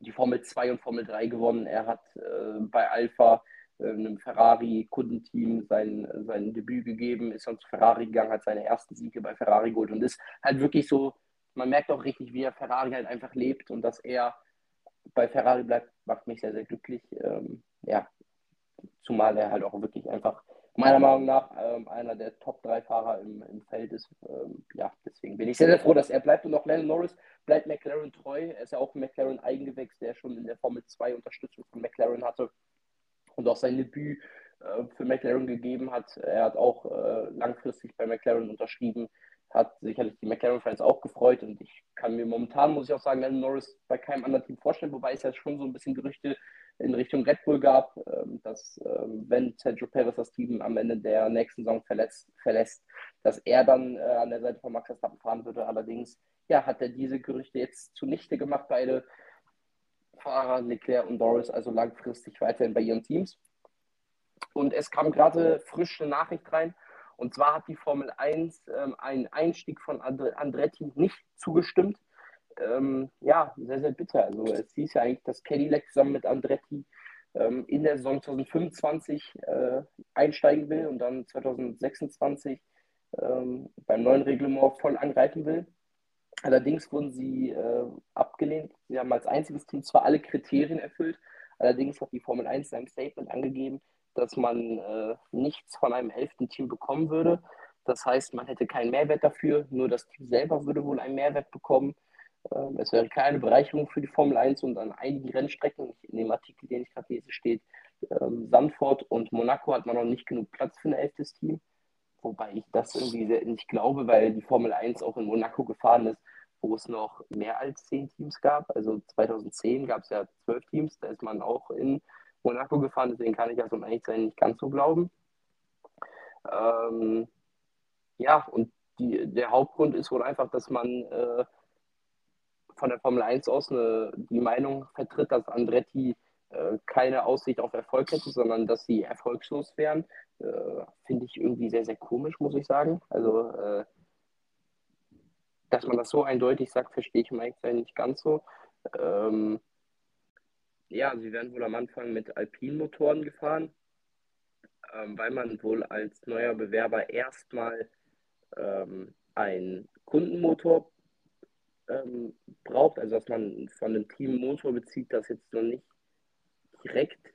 die Formel 2 und Formel 3 gewonnen. Er hat äh, bei Alpha einem Ferrari-Kundenteam sein, sein Debüt gegeben, ist dann zu Ferrari gegangen, hat seine ersten Siege bei Ferrari geholt und ist halt wirklich so, man merkt auch richtig, wie er Ferrari halt einfach lebt und dass er bei Ferrari bleibt, macht mich sehr, sehr glücklich. Ähm, ja, zumal er halt auch wirklich einfach meiner Meinung nach ähm, einer der Top-3-Fahrer im, im Feld ist. Ähm, ja, deswegen bin ich sehr, sehr froh, dass er bleibt. Und auch Lennon Norris bleibt McLaren treu. Er ist ja auch ein McLaren-Eigengewächs, der schon in der Formel 2 Unterstützung von McLaren hatte und auch sein Debüt äh, für McLaren gegeben hat. Er hat auch äh, langfristig bei McLaren unterschrieben, hat sicherlich die McLaren-Fans auch gefreut und ich kann mir momentan, muss ich auch sagen, Lennon Norris bei keinem anderen Team vorstellen, wobei es ja schon so ein bisschen Gerüchte in Richtung Red Bull gab, ähm, dass ähm, wenn Sergio Perez das Team am Ende der nächsten Saison verletzt, verlässt, dass er dann äh, an der Seite von Max Verstappen fahren würde. Allerdings ja, hat er diese Gerüchte jetzt zunichte gemacht. Beide Fahrer Leclerc und Norris also langfristig weiterhin bei ihren Teams. Und es kam gerade frische Nachricht rein. Und zwar hat die Formel 1 ähm, einen Einstieg von Andretti nicht zugestimmt. Ähm, ja, sehr, sehr bitter. Also es hieß ja eigentlich, dass Cadillac zusammen mit Andretti ähm, in der Saison 2025 äh, einsteigen will und dann 2026 ähm, beim neuen Reglement voll angreifen will. Allerdings wurden sie äh, abgelehnt. Sie haben als einziges Team zwar alle Kriterien erfüllt, allerdings hat die Formel 1 in einem Statement angegeben, dass man äh, nichts von einem elften Team bekommen würde. Das heißt, man hätte keinen Mehrwert dafür, nur das Team selber würde wohl einen Mehrwert bekommen. Ähm, es wäre keine Bereicherung für die Formel 1 und an einigen Rennstrecken, in dem Artikel, den ich gerade lese, steht, ähm, Sandford und Monaco hat man noch nicht genug Platz für ein elftes Team. Wobei ich das irgendwie nicht glaube, weil die Formel 1 auch in Monaco gefahren ist, wo es noch mehr als zehn Teams gab. Also 2010 gab es ja zwölf Teams, da ist man auch in Monaco gefahren, deswegen kann ich das um ehrlich sein nicht ganz so glauben. Ähm, ja, und die, der Hauptgrund ist wohl einfach, dass man äh, von der Formel 1 aus eine, die Meinung vertritt, dass Andretti äh, keine Aussicht auf Erfolg hätte, sondern dass sie erfolgslos wären. Äh, Finde ich irgendwie sehr, sehr komisch, muss ich sagen. Also, äh, dass man das so eindeutig sagt, verstehe ich eigentlich nicht ganz so. Ähm, ja, sie werden wohl am Anfang mit Alpin-Motoren gefahren, ähm, weil man wohl als neuer Bewerber erstmal ähm, einen Kundenmotor ähm, braucht, also dass man von einem Team Motor bezieht, das jetzt noch nicht direkt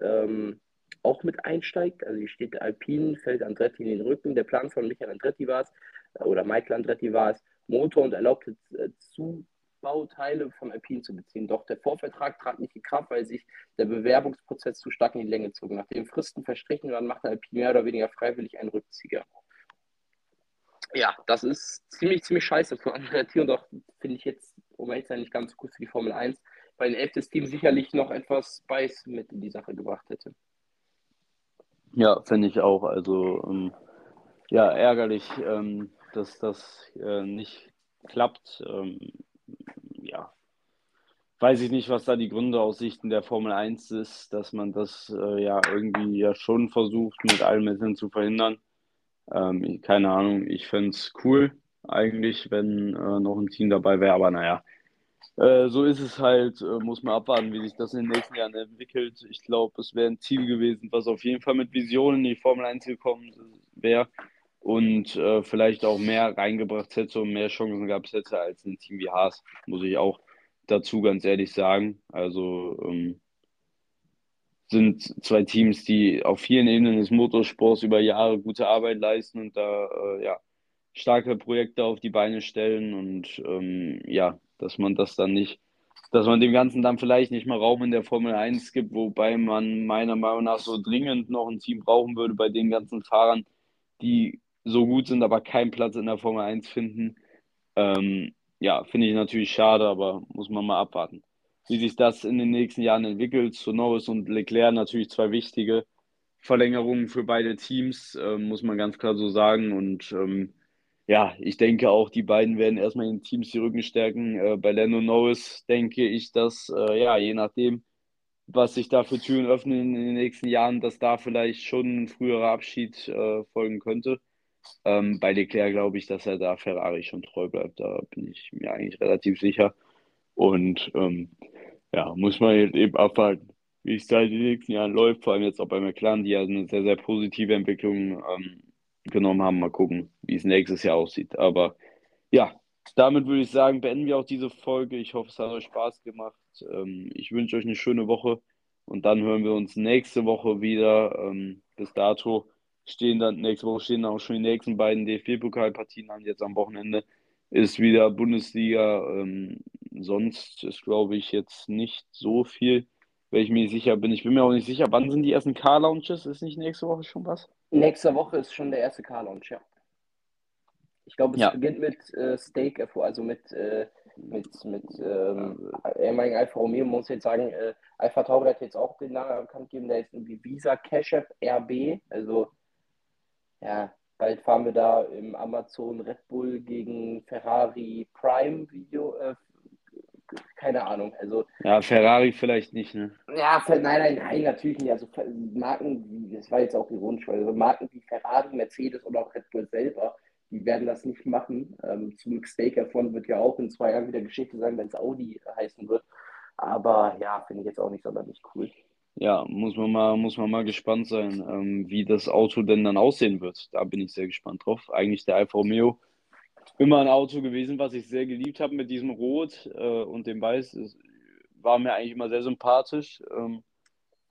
ähm, auch mit einsteigt. Also hier steht Alpine, fällt Andretti in den Rücken. Der Plan von Michael Andretti war es, oder Michael Andretti war es, Motor und erlaubte äh, Zubauteile vom Alpine zu beziehen. Doch der Vorvertrag trat nicht in Kraft, weil sich der Bewerbungsprozess zu stark in die Länge zog. Nachdem Fristen verstrichen waren, machte Alpine mehr oder weniger freiwillig einen Rückzieher. Ja, das ist ziemlich, ziemlich scheiße für Andretti und auch, finde ich jetzt, um ehrlich sein, nicht ganz gut für die Formel 1, weil ein elftes Team sicherlich noch etwas Spice mit in die Sache gebracht hätte. Ja, finde ich auch. Also, ähm, ja, ärgerlich, ähm, dass das äh, nicht klappt. Ähm, ja, weiß ich nicht, was da die Gründe aus Sichten der Formel 1 ist, dass man das äh, ja irgendwie ja schon versucht, mit allen Mitteln zu verhindern. Ähm, keine Ahnung, ich fände es cool eigentlich, wenn äh, noch ein Team dabei wäre, aber naja, äh, so ist es halt, äh, muss man abwarten, wie sich das in den nächsten Jahren entwickelt. Ich glaube, es wäre ein Ziel gewesen, was auf jeden Fall mit Visionen in die Formel 1 gekommen wäre und äh, vielleicht auch mehr reingebracht hätte und mehr Chancen gab es hätte als ein Team wie Haas, muss ich auch dazu ganz ehrlich sagen. Also ähm, sind zwei Teams, die auf vielen Ebenen des Motorsports über Jahre gute Arbeit leisten und da äh, ja, starke Projekte auf die Beine stellen und ähm, ja, dass man das dann nicht, dass man dem Ganzen dann vielleicht nicht mal Raum in der Formel 1 gibt, wobei man meiner Meinung nach so dringend noch ein Team brauchen würde bei den ganzen Fahrern, die so gut sind, aber keinen Platz in der Formel 1 finden. Ähm, ja, finde ich natürlich schade, aber muss man mal abwarten wie sich das in den nächsten Jahren entwickelt. Zu Norris und Leclerc natürlich zwei wichtige Verlängerungen für beide Teams, äh, muss man ganz klar so sagen. Und ähm, ja, ich denke auch, die beiden werden erstmal den Teams die Rücken stärken. Äh, bei Lando Norris denke ich, dass, äh, ja, je nachdem, was sich da für Türen öffnen in den nächsten Jahren, dass da vielleicht schon ein früherer Abschied äh, folgen könnte. Ähm, bei Leclerc glaube ich, dass er da Ferrari schon treu bleibt. Da bin ich mir eigentlich relativ sicher. Und ähm, ja, muss man jetzt eben abwarten, wie es da in den nächsten Jahren läuft. Vor allem jetzt auch bei McLaren, die ja eine sehr, sehr positive Entwicklung ähm, genommen haben. Mal gucken, wie es nächstes Jahr aussieht. Aber ja, damit würde ich sagen, beenden wir auch diese Folge. Ich hoffe, es hat euch Spaß gemacht. Ähm, ich wünsche euch eine schöne Woche und dann hören wir uns nächste Woche wieder. Ähm, bis dato stehen dann, nächste Woche stehen dann auch schon die nächsten beiden DFB-Pokalpartien an, jetzt am Wochenende ist wieder Bundesliga. Ähm, sonst ist, glaube ich, jetzt nicht so viel, wenn ich mir sicher bin. Ich bin mir auch nicht sicher, wann sind die ersten Car-Launches? Ist nicht nächste Woche schon was? Nächste Woche ist schon der erste Car-Launch, ja. Ich glaube, es ja. beginnt mit äh, Stake, also mit, äh, mit, mit ähm, ehemaligen Alfa Romeo, muss jetzt sagen, äh, Alpha Tauri hat jetzt auch den Namen bekannt gegeben, der ist irgendwie Visa Cash App RB, also ja, Bald fahren wir da im Amazon Red Bull gegen Ferrari Prime Video, äh, keine Ahnung. Also, ja, Ferrari vielleicht nicht, ne? Ja, nein, nein, nein, natürlich nicht. Also Marken, das war jetzt auch ironisch, weil also Marken wie Ferrari, Mercedes oder auch Red Bull selber, die werden das nicht machen. Ähm, zum Stake davon wird ja auch in zwei Jahren wieder Geschichte sein, wenn es Audi heißen wird. Aber ja, finde ich jetzt auch nicht sonderlich cool. Ja, muss man mal, muss man mal gespannt sein, ähm, wie das Auto denn dann aussehen wird. Da bin ich sehr gespannt drauf. Eigentlich der Alfa Romeo immer ein Auto gewesen, was ich sehr geliebt habe mit diesem Rot äh, und dem Weiß. Es war mir eigentlich immer sehr sympathisch. Ähm,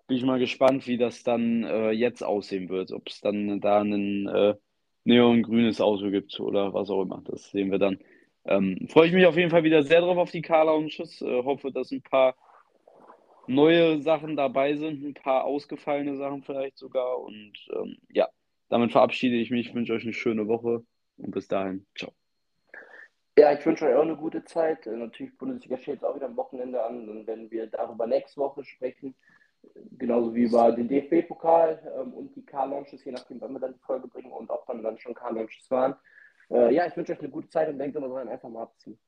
bin ich mal gespannt, wie das dann äh, jetzt aussehen wird. Ob es dann da ein äh, neongrünes Auto gibt oder was auch immer. Das sehen wir dann. Ähm, freue ich mich auf jeden Fall wieder sehr drauf auf die Car-Lounges. Äh, hoffe, dass ein paar neue Sachen dabei sind, ein paar ausgefallene Sachen vielleicht sogar. Und ähm, ja, damit verabschiede ich mich, wünsche euch eine schöne Woche und bis dahin, ciao. Ja, ich wünsche euch auch eine gute Zeit. Äh, natürlich, Bundesliga steht jetzt auch wieder am Wochenende an. Dann werden wir darüber nächste Woche sprechen. Genauso wie über den DFB-Pokal ähm, und die Car-Launches, je nachdem, wann wir dann die Folge bringen und ob dann, dann schon Car-Launches waren. Äh, ja, ich wünsche euch eine gute Zeit und denkt immer dran, einfach mal abziehen.